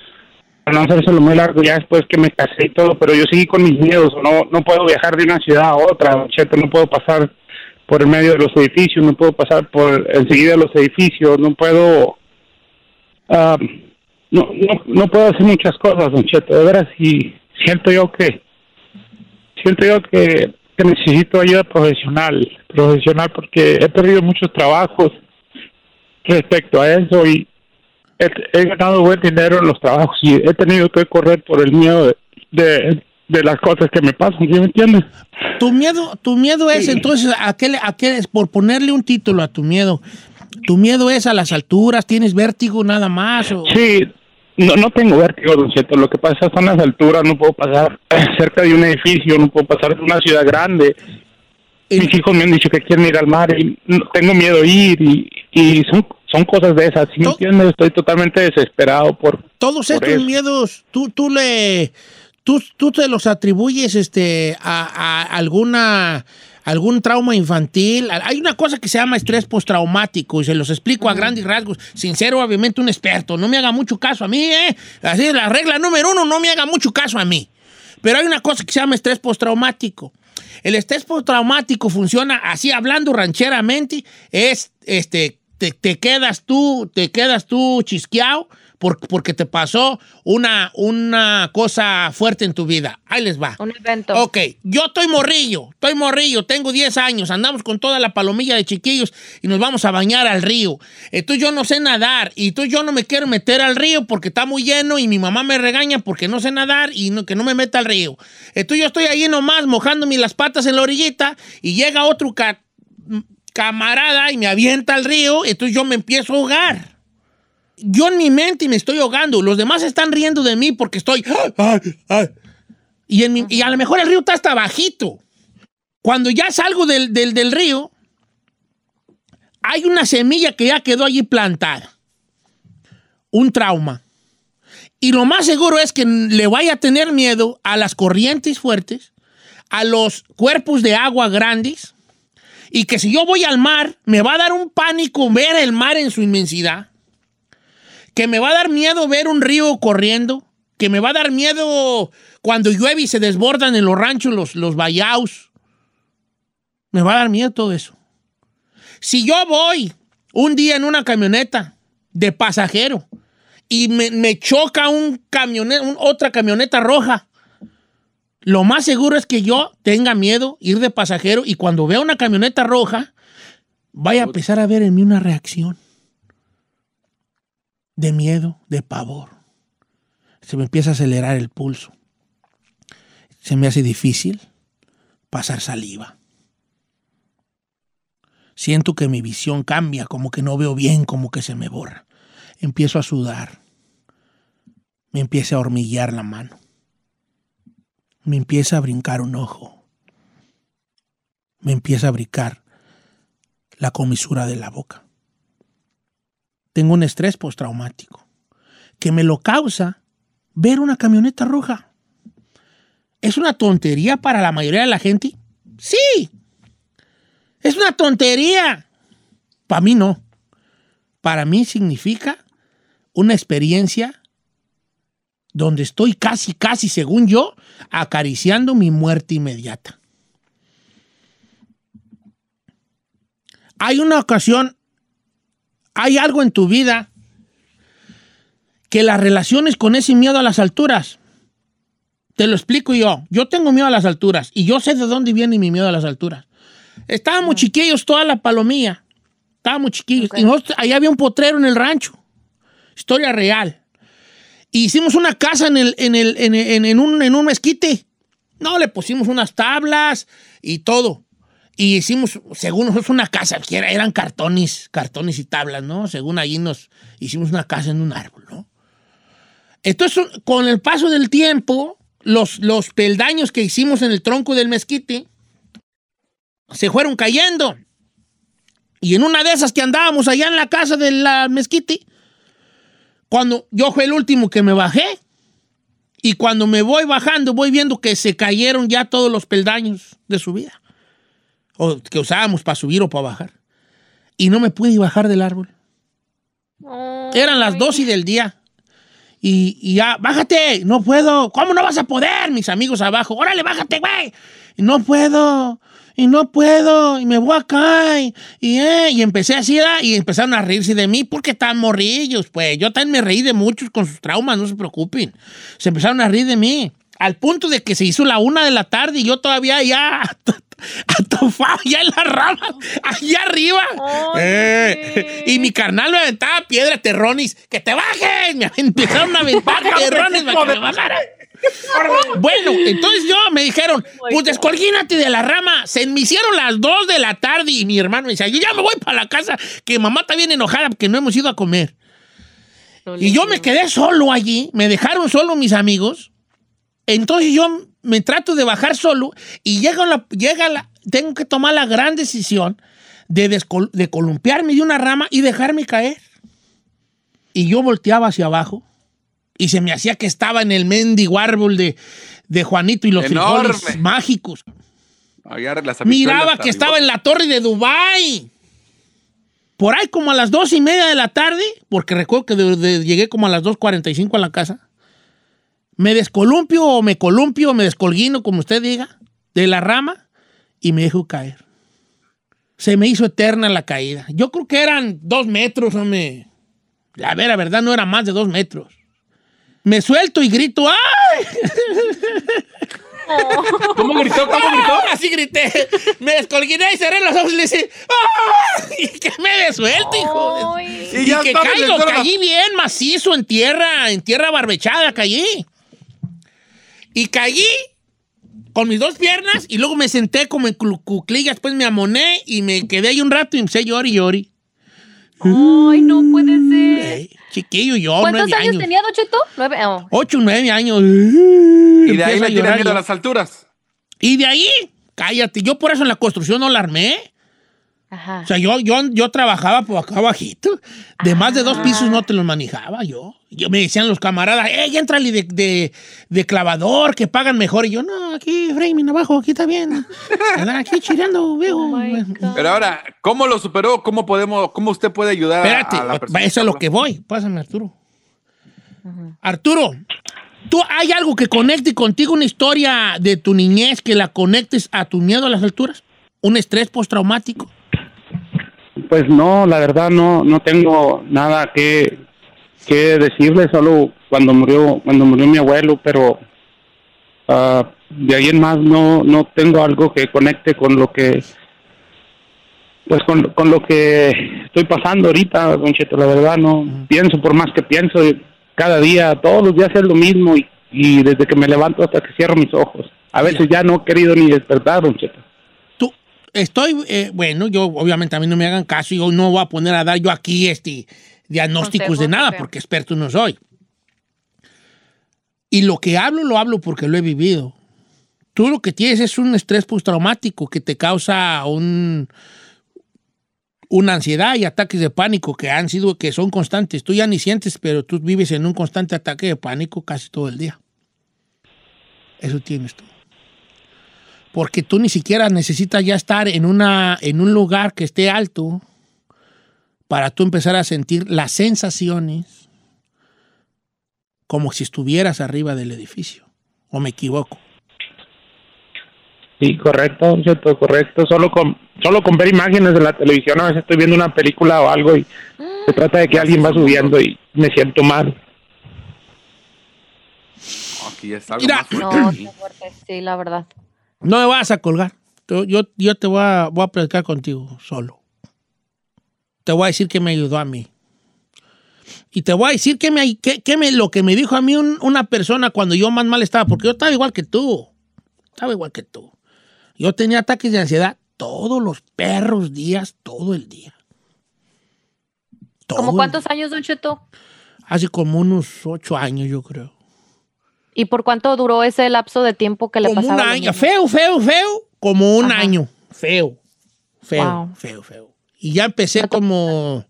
para no hacérselo muy largo ya después que me casé y todo, pero yo seguí con mis miedos, no, no puedo viajar de una ciudad a otra, Don no puedo pasar por el medio de los edificios, no puedo pasar por enseguida los edificios, no puedo, ah, no, no, no puedo hacer muchas cosas, Don de veras, y siento yo que, siento yo que, que necesito ayuda profesional, profesional, porque he perdido muchos trabajos respecto a eso y he, he ganado buen dinero en los trabajos y he tenido que correr por el miedo de, de, de las cosas que me pasan, ¿sí me entiendes? Tu miedo, tu miedo es entonces, ¿a qué, a qué es? Por ponerle un título a tu miedo. ¿Tu miedo es a las alturas? ¿Tienes vértigo nada más? O... Sí, no, no tengo vértigo, Don Cheto, lo que pasa son las alturas, no puedo pasar cerca de un edificio, no puedo pasar de una ciudad grande. Mis hijos me han dicho que quieren ir al mar y tengo miedo de ir y, y son, son cosas de esas, ¿sí me entiendes? Estoy totalmente desesperado por... Todos por estos eso. miedos, tú, tú le, tú, tú te los atribuyes este, a, a alguna, algún trauma infantil. Hay una cosa que se llama estrés postraumático y se los explico a grandes rasgos. Sincero, obviamente, un experto. No me haga mucho caso a mí, ¿eh? Así es la regla número uno, no me haga mucho caso a mí. Pero hay una cosa que se llama estrés postraumático. El estrés postraumático funciona así, hablando rancheramente, es, este, te, te quedas tú, te quedas tú chisqueado por- porque te pasó una, una cosa fuerte en tu vida. Ahí les va. Un evento. Ok, yo estoy morrillo, estoy morrillo, tengo 10 años, andamos con toda la palomilla de chiquillos y nos vamos a bañar al río. Entonces yo no sé nadar y entonces yo no me quiero meter al río porque está muy lleno y mi mamá me regaña porque no sé nadar y no- que no me meta al río. Entonces yo estoy ahí nomás mojándome las patas en la orillita y llega otro ca- camarada y me avienta al río, entonces yo me empiezo a ahogar. Yo en mi mente me estoy ahogando, los demás están riendo de mí porque estoy... Y, en mi- y a lo mejor el río está hasta bajito. Cuando ya salgo del, del- del río, hay una semilla que ya quedó allí plantada. Un trauma. Y lo más seguro es que le vaya a tener miedo a las corrientes fuertes, a los cuerpos de agua grandes, y que si yo voy al mar, me va a dar un pánico ver el mar en su inmensidad, que me va a dar miedo ver un río corriendo, que me va a dar miedo cuando llueve y se desbordan en los ranchos los, los. Me va a dar miedo todo eso. Si yo voy un día en una camioneta de pasajero y me, me choca un camioneta, otra camioneta roja, lo más seguro es que yo tenga miedo ir de pasajero y cuando vea una camioneta roja, vaya a empezar a ver en mí una reacción de miedo, de pavor. Se me empieza a acelerar el pulso. Se me hace difícil pasar saliva. Siento que mi visión cambia, como que no veo bien, como que se me borra. Empiezo a sudar. Me empieza a hormiguear la mano. Me empieza a brincar un ojo. Me empieza a brincar la comisura de la boca. Tengo un estrés postraumático que me lo causa ver una camioneta roja. ¿Es una tontería para la mayoría de la gente? Sí. Es una tontería. Para mí no. Para mí significa una experiencia donde estoy casi, casi, según yo, acariciando mi muerte inmediata. Hay una ocasión, hay algo en tu vida que las relaciones con ese miedo a las alturas. Te lo explico yo. Yo tengo miedo a las alturas y yo sé de dónde viene mi miedo a las alturas. Estábamos chiquillos toda la palomilla. Estábamos chiquillos. Y nosotros, ahí había un potrero en el rancho. Historia real. Y hicimos una casa en, el, en, el, en, en- en un, en un mezquite. No, le pusimos unas tablas y todo. Y hicimos, según nosotros, una casa, eran cartones, cartones y tablas, ¿no? Según ahí nos hicimos una casa en un árbol, ¿no? Entonces, con el paso del tiempo, los, los peldaños que hicimos en el tronco del mezquite se fueron cayendo. Y en una de esas que andábamos allá en la casa de la mezquite, cuando yo fui el último que me bajé, y cuando me voy bajando, voy viendo que se cayeron ya todos los peldaños de subida. O que usábamos para subir o para bajar. Y no me pude bajar del árbol. Eran las 12 del día. Y, y ya, bájate, no puedo. ¿Cómo no vas a poder? Mis amigos abajo, órale, bájate, güey. Y no puedo, y no puedo, y me voy acá. Y, y, eh, y empecé así, y empezaron a reírse de mí porque estaban morrillos, pues. Yo también me reí de muchos con sus traumas, no se preocupen. Se empezaron a reír de mí. Al punto de que se hizo la una de la tarde y yo todavía ya atofado ya en la rama, allá arriba. Eh, y mi carnal me aventaba piedra, terrones, que te bajes. Me empezaron a aventar terrones para que me bajara. Bueno, entonces yo me dijeron, pues descolguínate de la rama. Se me hicieron las 2 de la tarde y mi hermano me decía, yo ya me voy para la casa, que mamá está bien enojada porque no hemos ido a comer. Y yo me quedé solo allí, me dejaron solo mis amigos. Entonces yo me trato de bajar solo y llega la, llega la, tengo que tomar la gran decisión de, descol- de columpiarme de una rama y dejarme caer. Y yo volteaba hacia abajo y se me hacía que estaba en el mendigo árbol de, de Juanito y los Enorme. frijoles mágicos. Las Miraba que estaba en la torre de Dubai. Por ahí como a las dos y media de la tarde, porque recuerdo que de- de- llegué como a las 2.45 a la casa, me descolumpio o me columpio o me descolguino, como usted diga, de la rama y me dejo caer. Se me hizo eterna la caída. Yo creo que eran dos metros, hombre. La vera verdad no era más de dos metros. Me suelto y grito, ¡ay! ¿Cómo gritó? ¿Cómo gritó? Así grité. Me descolguiné y cerré los ojos y le dije, ¡ay! Y que me desuelto, hijo. de- Y Y, ya que caigo, caí bien macizo en tierra, en tierra barbechada, caí. Y caí con mis dos piernas y luego me senté como en cuclillas, después me amoné y me quedé ahí un rato y empecé a llorar y llorar. Ay, no puede ser. Eh, chiquillo, yo, ¿Cuántos nueve años, años. tenía, Don Cheto? Nueve. oh. Ocho, nueve años. Y de ahí le tiene miedo a las alturas. Y de ahí, cállate, yo por eso en la construcción no la armé. Ajá. O sea, yo, yo, yo trabajaba por acá abajito. De más de dos pisos no te los manejaba yo. Yo me decían los camaradas, ¡eh, entrale de, de, de clavador, que pagan mejor! Y yo, no, aquí, framing abajo, aquí está bien. Aquí chireando, viejo. Pero ahora, ¿cómo lo superó? ¿Cómo podemos, cómo usted puede ayudar a- Espérate, a la persona? eso es lo que voy. Pásame, Arturo. Arturo, ¿tú hay algo que conecte contigo, una historia de tu niñez que la conectes a tu miedo a las alturas? ¿Un estrés postraumático? Pues no, la verdad no no tengo nada que, que decirle, solo cuando murió cuando murió mi abuelo, pero ah, de ahí en más no no tengo algo que conecte con lo que pues con, con lo que estoy pasando ahorita, Don Cheto, la verdad no pienso por más que pienso cada día, todos los días es lo mismo y, y desde que me levanto hasta que cierro mis ojos. A veces ya no he querido ni despertar, Don Cheto. Estoy, eh, bueno, yo obviamente a mí no me hagan caso y yo no voy a poner a dar yo aquí este diagnósticos de nada porque experto no soy. Y lo que hablo, lo hablo porque lo he vivido. Tú lo que tienes es un estrés postraumático que te causa un, una ansiedad y ataques de pánico que han sido, que son constantes. Tú ya ni sientes, pero tú vives en un constante ataque de pánico casi todo el día. Eso tienes tú. Porque tú ni siquiera necesitas ya estar en, una, en un lugar que esté alto para tú empezar a sentir las sensaciones como si estuvieras arriba del edificio. ¿O me equivoco? Sí, correcto, Cheto, correcto. Solo con, solo con ver imágenes de la televisión, a veces estoy viendo una película o algo y se trata de que alguien va subiendo y me siento mal. Aquí está algo Mira. más fuerte No, aquí. qué fuerte. Sí, la verdad. No me vas a colgar. Yo, yo, yo te voy a, voy a platicar contigo solo. Te voy a decir que me ayudó a mí. Y te voy a decir que me, que, que me, lo que me dijo a mí un- una persona cuando yo más mal estaba, porque yo estaba igual que tú. Estaba igual que tú. Yo tenía ataques de ansiedad todos los perros días, todo el día. Todo ¿Cómo el- cuántos años, Don Cheto? Hace como unos ocho años, yo creo. ¿Y por cuánto duró ese lapso de tiempo que le Como un pasaba? año. Feo, feo, feo. Como un Ajá. año. Feo. Feo, Wow. feo, feo. Y ya empecé como.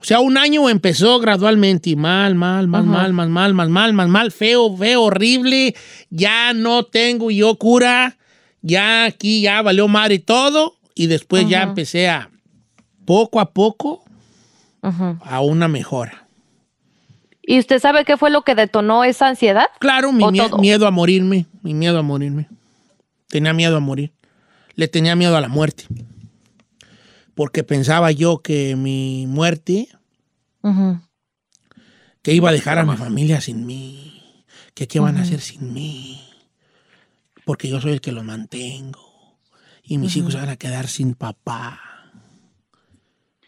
O sea, un año empezó gradualmente y mal, mal, mal, Ajá. mal, mal, mal, mal, mal, mal, mal, feo, feo, horrible. Ya no tengo yo cura. Ya aquí ya valió madre todo. Y después ya Ajá. empecé a poco a poco Ujú. a una mejora. ¿Y usted sabe qué fue lo que detonó esa ansiedad? Claro, mi ¿O mie- todo? miedo a morirme, mi miedo a morirme. Tenía miedo a morir. Le tenía miedo a la muerte. Porque pensaba yo que mi muerte, que iba a dejar a mi familia sin mí, que qué van a hacer sin mí, porque yo soy el que los mantengo y mis hijos van a quedar sin papá.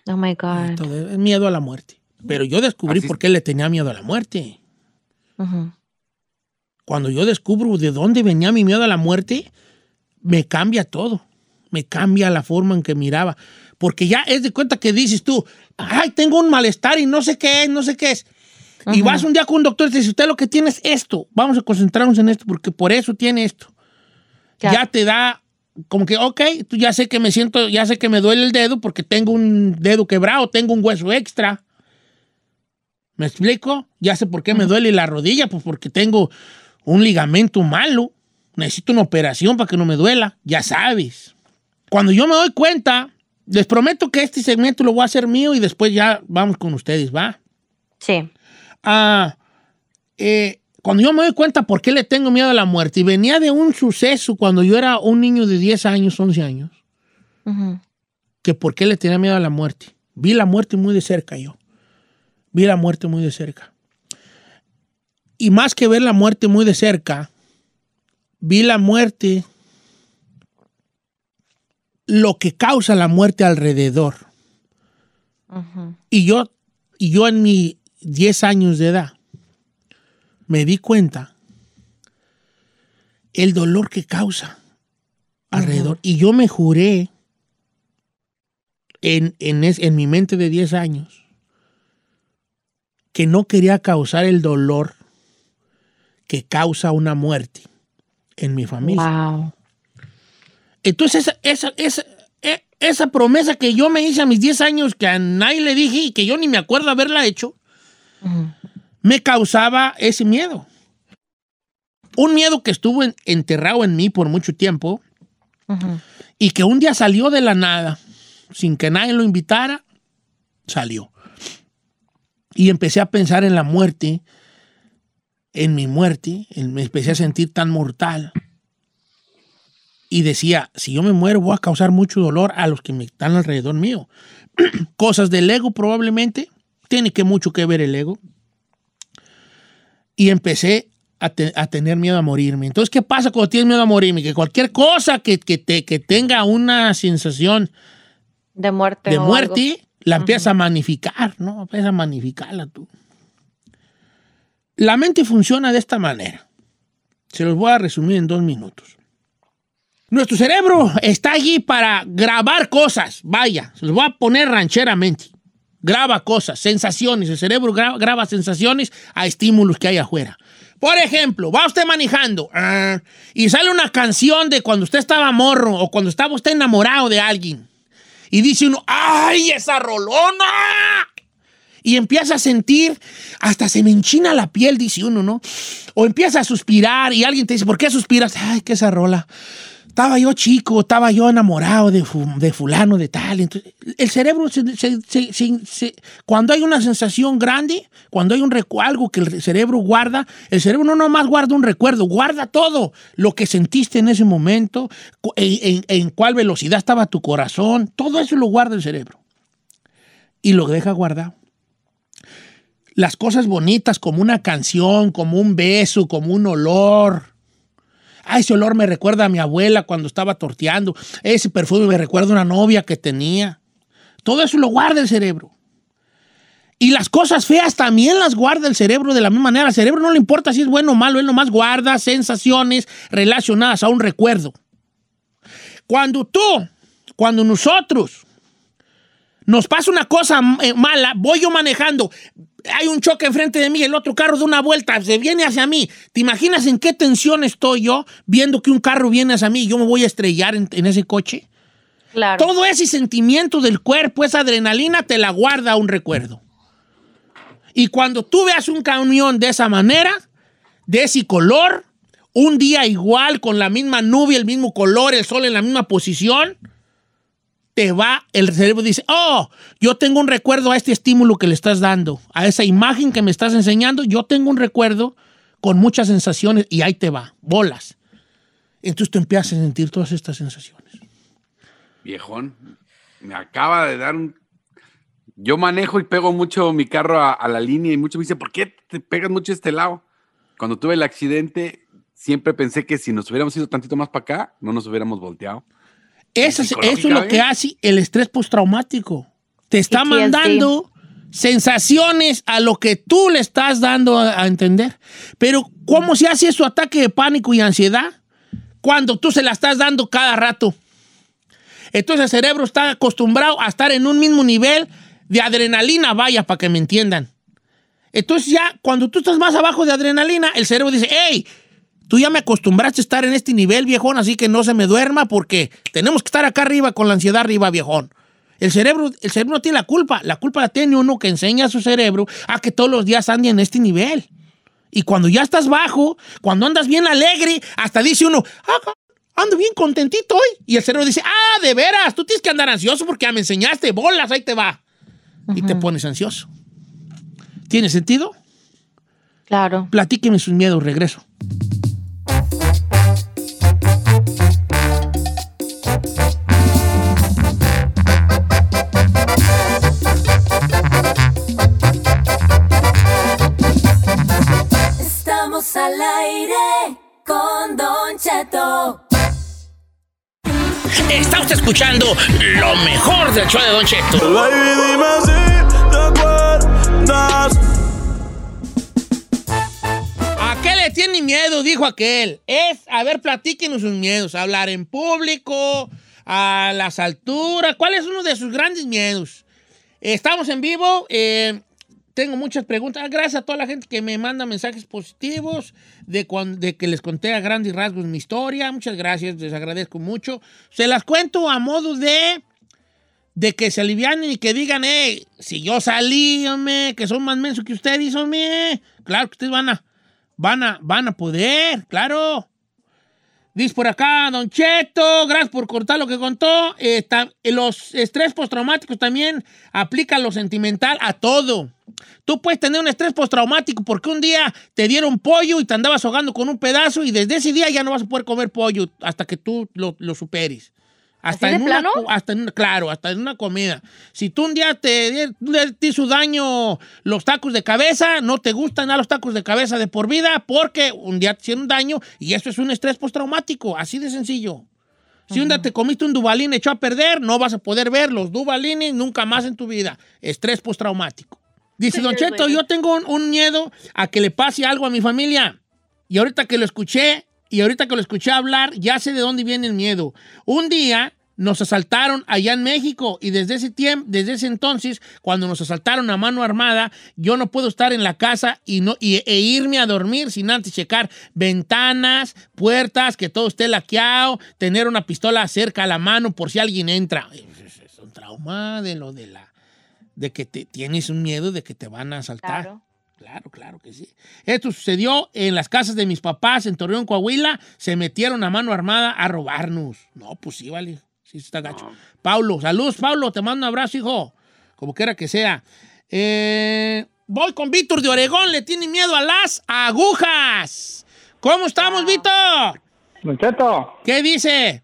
Oh my God. Todo miedo a la muerte. Pero yo descubrí Así- por qué le tenía miedo a la muerte. Cuando yo descubro de dónde venía mi miedo a la muerte, me cambia todo. Me cambia la forma en que miraba. Porque ya es de cuenta que dices tú, ay, tengo un malestar y no sé qué es, no sé qué es. Y Ujú. vas un día con un doctor y te dice, usted lo que tiene es esto. Vamos a concentrarnos en esto porque por eso tiene esto. Ya. Ya te da como que, ok, tú ya sé que me siento, ya sé que me duele el dedo porque tengo un dedo quebrado, tengo un hueso extra. ¿Me explico? Ya sé por qué me duele la rodilla, pues porque tengo un ligamento malo. Necesito una operación para que no me duela. Ya sabes. Cuando yo me doy cuenta, les prometo que este segmento lo voy a hacer mío y después ya vamos con ustedes, ¿va? Sí. Ah, eh, cuando yo me doy cuenta por qué le tengo miedo a la muerte, y venía de un suceso cuando yo era un niño de 10 años, 11 años, Ujú. que por qué le tenía miedo a la muerte. Vi la muerte muy de cerca yo. Vi la muerte muy de cerca. Y más que ver la muerte muy de cerca, vi la muerte, lo que causa la muerte alrededor. Y yo, y yo en mis 10 años de edad me di cuenta el dolor que causa alrededor. Y yo me juré en, en, es- en mi mente de 10 años que no quería causar el dolor que causa una muerte en mi familia. Wow. Entonces, esa, esa, esa, esa promesa que yo me hice a mis 10 años, que a nadie le dije y que yo ni me acuerdo haberla hecho, me causaba ese miedo. Un miedo que estuvo en- enterrado en mí por mucho tiempo y que un día salió de la nada, sin que nadie lo invitara, salió. Y empecé a pensar en la muerte, en mi muerte, en- me empecé a sentir tan mortal. Y decía, si yo me muero voy a causar mucho dolor a los que me están alrededor mío. Cosas del ego probablemente, tiene que mucho que ver el ego. Y empecé a, te- a tener miedo a morirme. Entonces, ¿qué pasa cuando tienes miedo a morirme? Que cualquier cosa que, que te, que tenga una sensación De muerte. de muerte, la empiezas a magnificar, ¿no? Empiezas a magnificarla tú. La mente funciona de esta manera. Se los voy a resumir en dos minutos. Nuestro cerebro está allí para grabar cosas. Vaya, se los voy a poner rancheramente. Graba cosas, sensaciones. El cerebro gra- graba sensaciones a estímulos que hay afuera. Por ejemplo, va usted manejando ah, y sale una canción de cuando usted estaba morro o cuando estaba usted enamorado de alguien. Y dice uno, ¡ay, esa rolona! Y empieza a sentir, hasta se me enchina la piel, dice uno, ¿no? O empieza a suspirar y alguien te dice, ¿por qué suspiras? Ay, qué esa rola. Estaba yo chico, estaba yo enamorado de, de fulano, de tal. Entonces, el cerebro, se- cuando hay una sensación grande, cuando hay un algo que el cerebro guarda, el cerebro no nomás guarda un recuerdo, guarda todo lo que sentiste en ese momento, en, en- en cuál velocidad estaba tu corazón, todo eso lo guarda el cerebro. Y lo deja guardado las cosas bonitas como una canción, como un beso, como un olor. Ah, ese olor me recuerda a mi abuela cuando estaba torteando. Ese perfume me recuerda a una novia que tenía. Todo eso lo guarda el cerebro. Y las cosas feas también las guarda el cerebro de la misma manera. Al cerebro no le importa si es bueno o malo, él nomás guarda sensaciones relacionadas a un recuerdo. Cuando tú, cuando nosotros nos pasa una cosa eh, mala, voy yo manejando, hay un choque enfrente de mí, el otro carro da una vuelta, se viene hacia mí. ¿Te imaginas en qué tensión estoy yo viendo que un carro viene hacia mí y yo me voy a estrellar en, en ese coche? Claro. Todo ese sentimiento del cuerpo, esa adrenalina, te la guarda un recuerdo. Y cuando tú veas un camión de esa manera, de ese color, un día igual, con la misma nube, el mismo color, el sol en la misma posición, te va, el cerebro dice, oh, yo tengo un recuerdo a este estímulo que le estás dando, a esa imagen que me estás enseñando, yo tengo un recuerdo con muchas sensaciones y ahí te va, bolas. Entonces tú empiezas a sentir todas estas sensaciones. Viejón, me acaba de dar un... Yo manejo y pego mucho mi carro a, la línea y muchos me dicen, ¿por qué te pegas mucho este lado? Cuando tuve el accidente, siempre pensé que si nos hubiéramos ido tantito más para acá, no nos hubiéramos volteado. Eso es, eso es lo que hace el estrés postraumático. Te está PTSD. mandando sensaciones a lo que tú le estás dando a, a entender. Pero, ¿cómo se hace su ataque de pánico y ansiedad? Cuando tú se la estás dando cada rato. Entonces el cerebro está acostumbrado a estar en un mismo nivel de adrenalina, vaya, para que me entiendan. Entonces ya, cuando tú estás más abajo de adrenalina, el cerebro dice, hey, tú ya me acostumbraste a estar en este nivel, viejón, así que no se me duerma porque tenemos que estar acá arriba con la ansiedad arriba, viejón. El cerebro, el cerebro no tiene la culpa, la culpa la tiene uno que enseña a su cerebro a que todos los días ande en este nivel. Y cuando ya estás bajo, cuando andas bien alegre, hasta dice uno, ah, ando bien contentito hoy. Y el cerebro dice, ah, de veras, tú tienes que andar ansioso porque ya me enseñaste, bolas, ahí te va. Y te pones ansioso. ¿Tiene sentido? Claro. Platíqueme sus miedos, regreso. Estamos al aire con Don Cheto. Está usted escuchando lo mejor del show de Don Cheto. ¿A qué le tiene miedo? Dijo aquel. Es, a ver, platíquenos sus miedos. Hablar en público, a las alturas. ¿Cuál es uno de sus grandes miedos? Estamos en vivo. eh, tengo muchas preguntas. Gracias a toda la gente que me manda mensajes positivos de, cuan- de que les conté a grandes rasgos mi historia. Muchas gracias, les agradezco mucho. Se las cuento a modo de de que se alivianen y que digan, eh, si yo salí, hombre, que son más mensos que ustedes, hombre. Claro que ustedes van a, van a, van a poder, claro. Dice por acá, Don Cheto, gracias por cortar lo que contó. Eh, los estrés postraumáticos también aplican lo sentimental a todo. Tú puedes tener un estrés postraumático porque un día te dieron pollo y te andabas ahogando con un pedazo y desde ese día ya no vas a poder comer pollo hasta que tú lo, lo superes. Hasta ¿Así en de una, hasta en- claro, hasta en una comida. Si tú un día te, te hizo daño los tacos de cabeza, no te gustan a los tacos de cabeza de por vida porque un día te hicieron daño y eso es un estrés postraumático, así de sencillo. Si un día te comiste un dubalín echó a perder, no vas a poder ver los dubalines nunca más en tu vida. Estrés postraumático. Dice Don Cheto, yo tengo un, un miedo a que le pase algo a mi familia. Y ahorita que lo escuché, y ahorita que lo escuché hablar, ya sé de dónde viene el miedo. Un día nos asaltaron allá en México y desde ese tiempo, desde ese entonces, cuando nos asaltaron a mano armada, yo no puedo estar en la casa y no y- e irme a dormir sin antes checar ventanas, puertas, que todo esté laqueado, tener una pistola cerca a la mano por si alguien entra. trauma de lo de la de que te tienes un miedo de que te van a asaltar. Claro. Claro, claro que sí. Esto sucedió en las casas de mis papás en Torreón, Coahuila. Se metieron a mano armada a robarnos. No, pues sí, vale. Sí, está gacho. Paulo, saludos, Paulo. Te mando un abrazo, hijo. Como quiera que sea. Eh, voy con Víctor de Oregón. Le tiene miedo a las agujas. ¿Cómo estamos, Víctor? Moncheto, ¿Qué dice?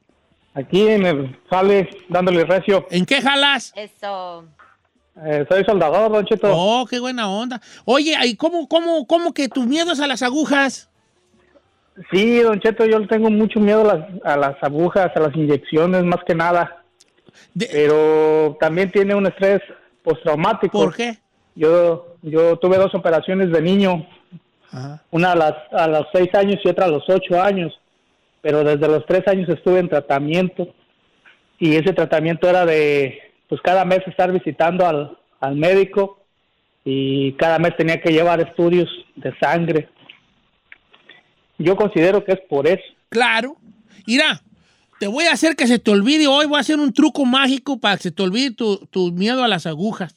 aquí me sale dándole recio. ¿En qué jalas? Eso. Eh, soy soldador, Don Cheto. Oh, qué buena onda. Oye, ¿y cómo, cómo, cómo que tus miedos a las agujas? Sí, Don Cheto, yo tengo mucho miedo a las, a las agujas, a las inyecciones, más que nada. Pero también tiene un estrés postraumático. ¿Por qué? Yo, yo tuve dos operaciones de niño, una a, las, a los seis años y otra a los ocho años. Pero desde los tres años estuve en tratamiento y ese tratamiento era de, pues cada mes estar visitando al, al médico y cada mes tenía que llevar estudios de sangre. Yo considero que es por eso. Claro. Mira, te voy a hacer que se te olvide hoy. Voy a hacer un truco mágico para que se te olvide tu, tu miedo a las agujas.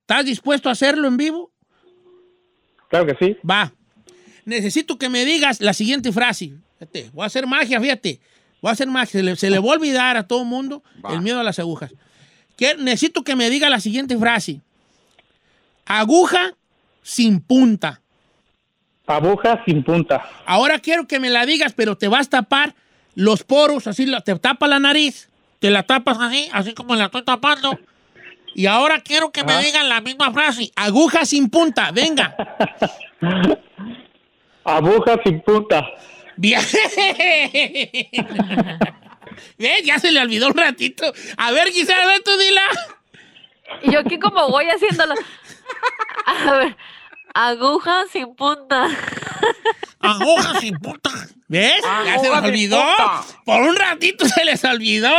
¿Estás dispuesto a hacerlo en vivo? Claro que sí. Va. Necesito que me digas la siguiente frase. Fíjate, voy a hacer magia, fíjate. Voy a hacer magia. Se le, se le va a olvidar a todo el mundo el miedo a las agujas. Que- necesito que me diga la siguiente frase. Aguja sin punta. Aguja sin punta. Ahora quiero que me la digas, pero te vas a tapar los poros, así te tapa la nariz, te la tapas así, así como la estoy tapando. Y ahora quiero que me digan la misma frase. Aguja sin punta, venga. Aguja sin punta. Bien. ¿Ves? Ya se le olvidó un ratito. A ver, Gisela, ven tú dila. Y yo aquí como voy haciéndolo. A ver, aguja sin punta. Aguja sin punta. ¿Ves? ya se les olvidó. punta. Por un ratito se les olvidó.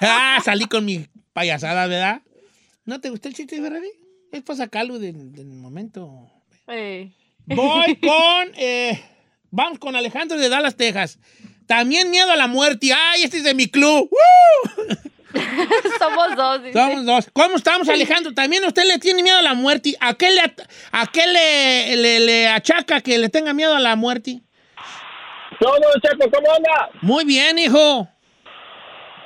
Ah, salí con mi payasada, ¿verdad? ¿No te gustó el chiste de Ferrari? Es para sacarlo del, del momento. Voy con. eh, vamos con Alejandro de Dallas, Texas. También miedo a la muerte. ¡Ay, este es de mi club! ¡Woo! Somos dos. dice. Somos dos. ¿Cómo estamos, Alejandro? ¿También usted le tiene miedo a la muerte? ¿A qué le, a qué le, le- le achaca que le tenga miedo a la muerte? No, no, Chaco, ¿cómo anda? Muy bien, hijo.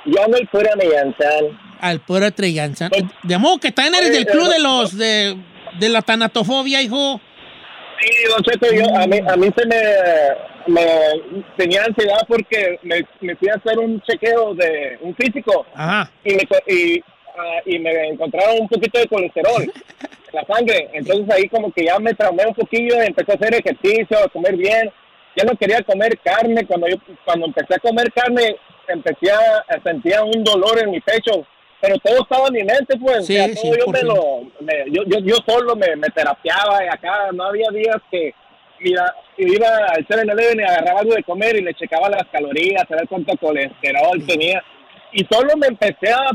Yo ando el pura Millantán. Al puro Trellanza. De modo que también eres Oye, del club eh, de los de, de la tanatofobia, hijo. Sí, Don Cheto, yo, a, mí, a mí se me, me tenía ansiedad porque me, me fui a hacer un chequeo de un físico Ajá. y me, y, ah, y me encontraron un poquito de colesterol en la sangre. Entonces ahí como que ya me traumé un poquillo, empecé a hacer ejercicio, a comer bien. Ya no quería comer carne. Cuando yo cuando empecé a comer carne, empecé a, sentía un dolor en mi pecho. Pero todo estaba en mi mente, pues. Sí, o sea, todo sí, yo, me lo, me- yo, yo, yo solo me, me terapiaba y acá no había días que mira, iba al 7-Eleven y agarraba algo de comer y le checaba las calorías, a ver cuánto colesterol tenía. Y solo me empecé a,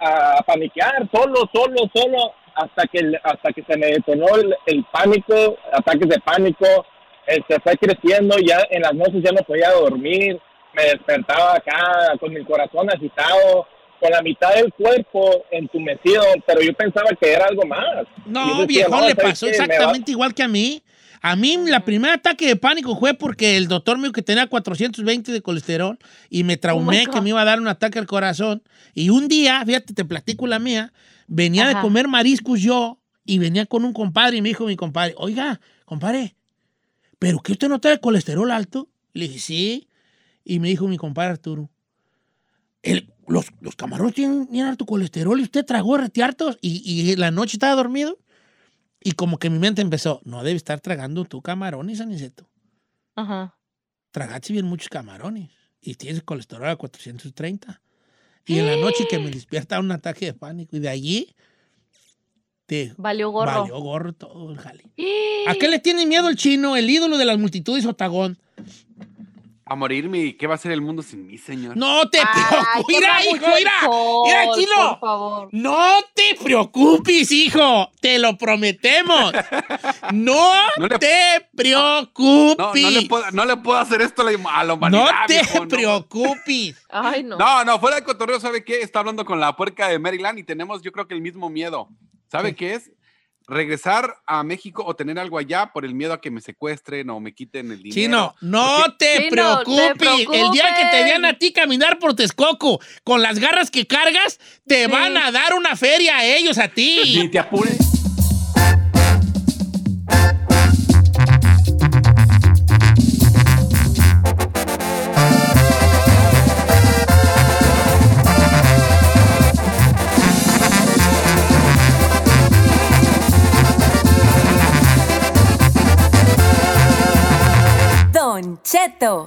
a, a paniquear, solo, solo, solo, hasta que, hasta que se me detonó el, el pánico, ataques de pánico, este, fue creciendo, ya en las noches ya no podía dormir, me despertaba acá con mi corazón agitado, con la mitad del cuerpo entumecido, pero yo pensaba que era algo más. No, decía, viejo, no, le ¿sabes pasó exactamente igual que a mí. A mí, la primer ataque de pánico fue porque el doctor me dijo que tenía 420 de colesterol y me traumé Oh God. que me iba a dar un ataque al corazón. Y un día, fíjate, te platico la mía, venía de comer mariscos yo y venía con un compadre y me dijo mi compadre, oiga, compadre, ¿pero que usted no trae colesterol alto? Le dije, sí. Y me dijo mi compadre Arturo, "El- los, los camarones tienen, tienen alto colesterol y usted tragó rete hartos y, y la noche estaba dormido. Y como que mi mente empezó, no debe estar tragando tú camarones, Aniceto. Ajá. Tragaste bien muchos camarones y tienes colesterol a 430. Y en la noche que me despierta un ataque de pánico y de allí te Valió gorro. valió gorro todo el jale. ¿A qué le tiene miedo el chino, el ídolo de las multitudes Otagón? A morirme y qué va a ser el mundo sin mí, señor. No te preocupes. Mira, hijo, mira. Mira, por Chilo. favor. No te preocupes, hijo. Te lo prometemos. No, No le- te No, preocupes. no, le puedo, no le puedo hacer esto a la, humanidad. No te viejo, preocupes. Ay, no. No, no, fuera de cotorreo, ¿sabe qué? Está hablando con la puerca de Maryland y tenemos, yo creo que el mismo miedo. ¿Sabe qué es? Regresar a México o tener algo allá por el miedo a que me secuestren o me quiten el dinero. Chino, no Porque- te Chino, preocupes. te El día que te vean a ti caminar por Texcoco con las garras que cargas, te Sí. van a dar una feria a ellos, a ti. Ni te apures. Cheto.